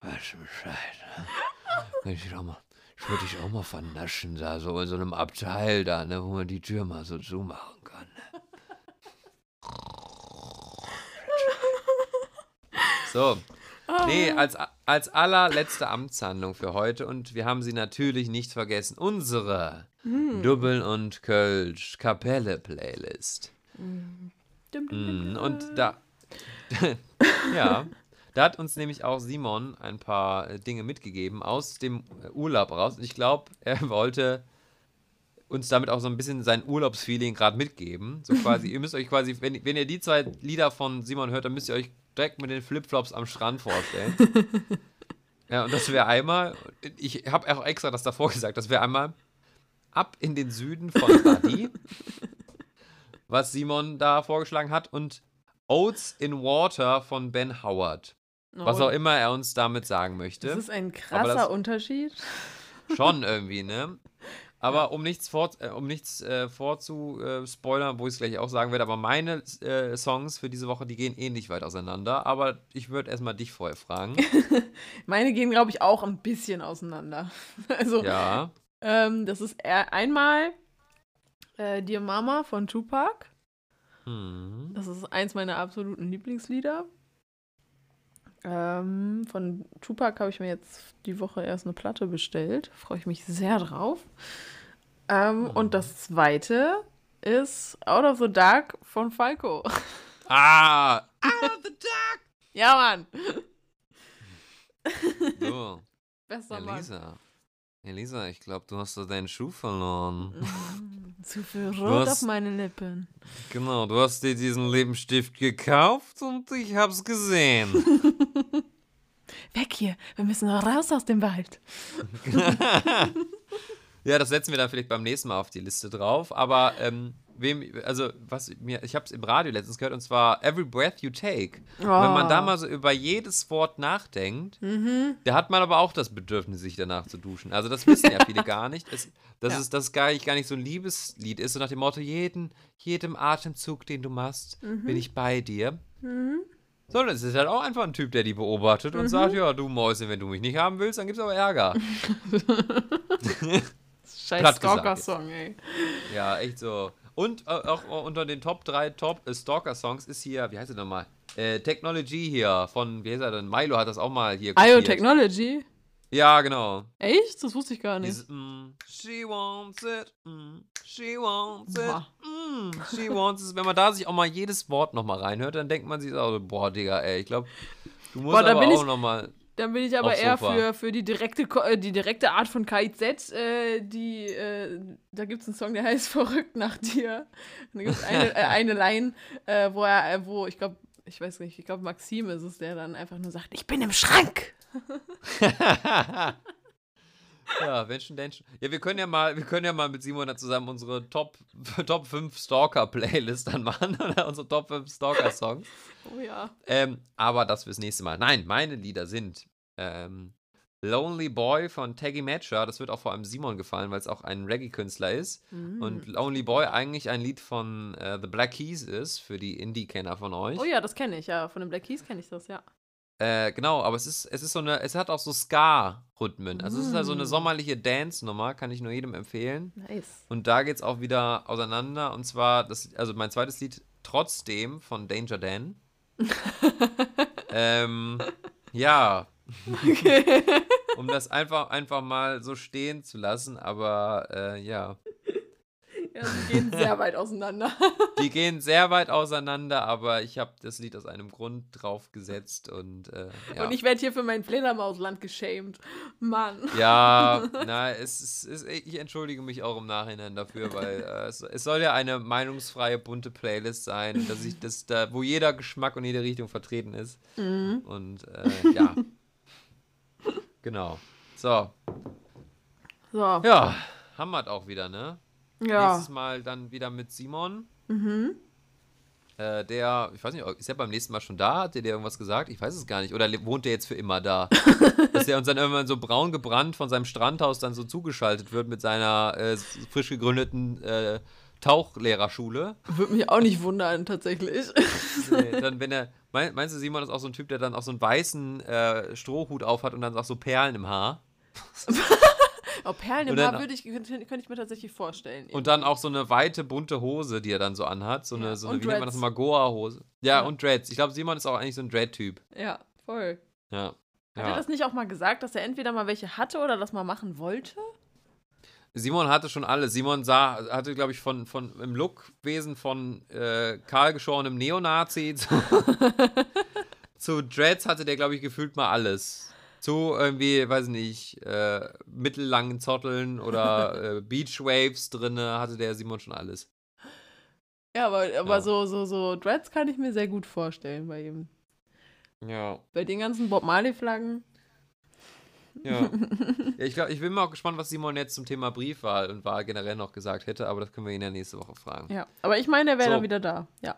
Weißt du Bescheid, ne? Ich, auch mal, ich würde dich auch mal vernaschen, da so in so einem Abteil da, ne, wo man die Tür mal so zumachen kann. Ne? So. Nee, als, als allerletzte Amtshandlung für heute und wir haben sie natürlich nicht vergessen. Unsere Dubbel und Kölsch Kapelle Playlist. Mm, Und da, ja, da hat uns nämlich auch Simon ein paar äh, Dinge mitgegeben aus dem äh, Urlaub raus. Und ich glaube, er wollte uns damit auch so ein bisschen sein Urlaubsfeeling gerade mitgeben. So quasi, ihr müsst euch quasi, wenn, wenn ihr die zwei Lieder von Simon hört, dann müsst ihr euch direkt mit den Flipflops am Strand vorstellen. ja, und das wäre einmal, ich habe auch extra das davor gesagt, das wäre einmal ab in den Süden von Buddy, was Simon da vorgeschlagen hat, und Oats in Water von Ben Howard. Was auch immer er uns damit sagen möchte. Das ist ein krasser das- Unterschied. Schon irgendwie, ne? Aber um nichts, vor, äh, um nichts äh, vorzuspoilern, wo ich es gleich auch sagen werde, aber meine äh, Songs für diese Woche, die gehen ähnlich weit auseinander. Aber ich würde erstmal dich vorher fragen. Meine gehen, glaube ich, auch ein bisschen auseinander. Also, ja. ähm, das ist einmal äh, Dear Mama von Tupac. Hm. Das ist eins meiner absoluten Lieblingslieder. Ähm, von Tupac habe ich mir jetzt die Woche erst eine Platte bestellt. Freue ich mich sehr drauf. Ähm, Und das zweite ist Out of the Dark von Falco. Ah! Ah, the Dark! ja, Mann. So, Bester Mann. Elisa. Elisa, ich glaube, du hast da deinen Schuh verloren. Zu viel Rot hast- auf meine Lippen. Genau, du hast dir diesen Lippenstift gekauft und ich hab's gesehen. Weg hier, wir müssen raus aus dem Wald. Ja, das setzen wir dann vielleicht beim nächsten Mal auf die Liste drauf. Aber ähm, wem, also was mir, ich habe es im Radio letztens gehört und zwar Every Breath You Take. Und wenn man da mal so über jedes Wort nachdenkt, da hat man aber auch das Bedürfnis, sich danach zu duschen. Also das wissen ja viele gar nicht. Es, dass Ja. es das gar nicht, gar nicht so ein Liebeslied ist, so nach dem Motto, jeden, jedem Atemzug, den du machst, bin ich bei dir. Sondern es ist halt auch einfach ein Typ, der die beobachtet und sagt, ja, du Mäuschen, wenn du mich nicht haben willst, dann gibt's aber Ärger. Scheiß Stalker-Song, ey. Ja, echt so. Und äh, auch unter den Top 3 Top äh, Stalker-Songs ist hier, wie heißt er nochmal? Äh, Technology hier von, wie heißt er denn? Milo hat das auch mal hier IO. Technology? Ja, genau. Echt? Das wusste ich gar nicht. Dieses, mm, she wants it, mm, she wants it, Boah. mm, she wants it. Wenn man da sich auch mal jedes Wort nochmal reinhört, dann denkt man sich auch so, boah, Digga, ey, ich glaube, du musst Boah, aber auch nochmal... Dann bin ich aber eher Sofa. für, für die, direkte, äh, die direkte Art von KIZ. Äh, die, äh, da gibt es einen Song, der heißt Verrückt nach dir. Und da gibt es eine, äh, eine Line, äh, wo er, wo ich glaube, ich weiß nicht, ich glaube Maxim ist es, der dann einfach nur sagt, ich bin im Schrank. Ja, Menschen, Menschen. Ja, wir können ja mal, wir können ja mal mit Simon zusammen unsere Top, Top 5 Stalker-Playlist dann machen oder unsere Top 5 Stalker-Songs. Oh ja. ähm, aber das fürs nächste Mal. Nein, meine Lieder sind ähm, Lonely Boy von Taggy Matcher. Das wird auch vor allem Simon gefallen, weil es auch ein Reggae-Künstler ist. Und Lonely Boy eigentlich ein Lied von äh, The Black Keys ist, für die Indie-Kenner von euch. Oh ja, das kenne ich, ja. Von den Black Keys kenne ich das, ja. Äh, genau, aber es ist, es ist so eine, es hat auch so Ska-Rhythmen. Also es ist halt so eine sommerliche Dance-Nummer, kann ich nur jedem empfehlen. Nice. Und da geht es auch wieder auseinander. Und zwar, das, also mein zweites Lied, trotzdem von Danger Dan. ähm, ja. um das einfach, einfach mal so stehen zu lassen, aber äh, ja. Ja, sie gehen sehr weit auseinander. Die gehen sehr weit auseinander, aber ich habe das Lied aus einem Grund draufgesetzt und äh, ja. Und ich werde hier für mein Fledermausland geschämt. Mann. Ja, na, es ist, es, ich entschuldige mich auch im Nachhinein dafür, weil äh, es, es soll ja eine meinungsfreie, bunte Playlist sein, dass ich das da, wo jeder Geschmack und jede Richtung vertreten ist. Und äh, ja. Genau. So. So. Ja, wir auch wieder, ne? Ja. Nächstes Mal dann wieder mit Simon. Äh, der, ich weiß nicht, ist er beim nächsten Mal schon da? Hat der dir irgendwas gesagt? Ich weiß es gar nicht. Oder wohnt der jetzt für immer da? Dass der uns dann irgendwann so braun gebrannt von seinem Strandhaus dann so zugeschaltet wird mit seiner äh, frisch gegründeten äh, Tauchlehrerschule. Würde mich auch nicht wundern, tatsächlich. Nee, dann, wenn er, mein, meinst du, Simon ist auch so ein Typ, der dann auch so einen weißen äh, Strohhut aufhat und dann auch so Perlen im Haar? Oh, Perlen im Haar würde ich, könnte, ich mir tatsächlich vorstellen. Und dann auch so eine weite, bunte Hose, die er dann so anhat. So eine, Ja, so eine wie nennt man das nochmal, Goa-Hose. Ja, Ja. und Dreads. Ich glaube, Simon ist auch eigentlich so ein Dread-Typ. ja, voll. Ja. Hat er ja. das nicht auch mal gesagt, dass er entweder mal welche hatte oder das mal machen wollte? Simon hatte schon alles. Simon sah, hatte, glaube ich, von, von im Lookwesen von äh, kahlgeschorenem Neonazi zu, zu Dreads hatte der, glaube ich, gefühlt mal alles. Zu irgendwie, weiß ich nicht, äh, mittellangen Zotteln oder äh, Beachwaves drinne hatte der Simon schon alles. Ja, aber, aber Ja. so, so, so Dreads kann ich mir sehr gut vorstellen bei ihm. Ja. Bei den ganzen Bob Marley-Flaggen. Ja. ja ich, glaub, ich bin mal auch gespannt, was Simon jetzt zum Thema Briefwahl und Wahl generell noch gesagt hätte, aber das können wir ihn ja nächste Woche fragen. Ja, aber ich meine, er wäre So. dann wieder da. Ja.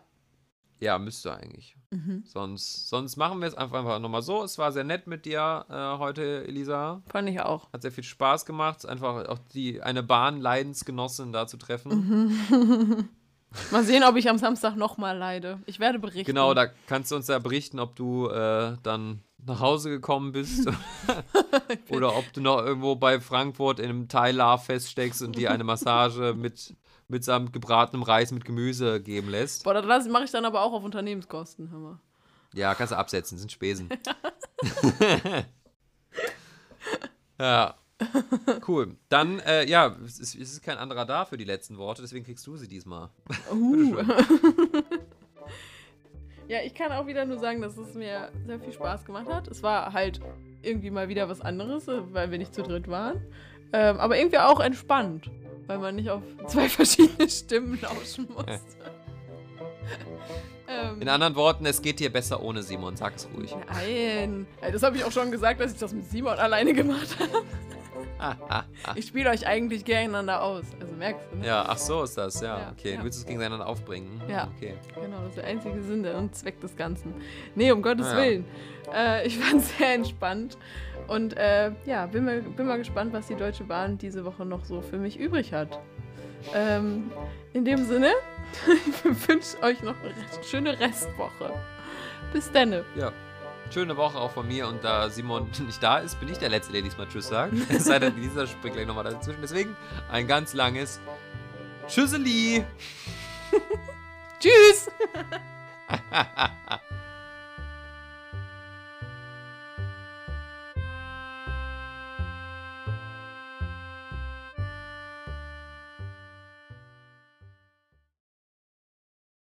Ja, müsste eigentlich. Mhm. Sonst, sonst machen wir es einfach, einfach nochmal so. Es war sehr nett mit dir äh, heute, Elisa. Fand ich auch. Hat sehr viel Spaß gemacht, einfach auch die eine Bahn-Leidensgenossin da zu treffen. Mhm. Mal sehen, ob ich am Samstag nochmal leide. Ich werde berichten. Genau, da kannst du uns ja berichten, ob du äh, dann nach Hause gekommen bist oder ob du noch irgendwo bei Frankfurt in einem Thai-Love feststeckst und dir eine Massage mit, mit seinem gebratenem Reis mit Gemüse geben lässt. Boah, das mache ich dann aber auch auf Unternehmenskosten, hör mal. Ja, kannst du absetzen, sind Spesen. ja. Cool. Dann, äh, ja, es ist, es ist kein anderer da für die letzten Worte, deswegen kriegst du sie diesmal. Uh. Ja, ich kann auch wieder nur sagen, dass es mir sehr viel Spaß gemacht hat. Es war halt irgendwie mal wieder was anderes, äh, weil wir nicht zu dritt waren. Ähm, aber irgendwie auch entspannt. weil man nicht auf zwei verschiedene Stimmen lauschen muss. ähm, In anderen Worten, es geht dir besser ohne Simon, sag es ruhig. nein, Ey, das habe ich auch schon gesagt, dass ich das mit Simon alleine gemacht habe. Ich spiele euch eigentlich gegeneinander aus. Also merkst du, ne? Ja, ach so ist das, ja. Ja, okay, ja. du willst es gegeneinander aufbringen. Hm, Ja. Okay. Genau, das ist der einzige Sinn und Zweck des Ganzen. Nee, um Gottes Ah, ja. Willen. Äh, ich fand es sehr entspannt. Und äh, ja, bin mal, bin mal gespannt, was die Deutsche Bahn diese Woche noch so für mich übrig hat. Ähm, in dem Sinne, ich wünsche euch noch eine schöne Restwoche. Bis dann. Ja. Schöne Woche auch von mir und da Simon nicht da ist, bin ich der Letzte, der diesmal Tschüss sagt. Es sei denn, dieser springt gleich nochmal dazwischen. Deswegen ein ganz langes Tschüsseli! Tschüss!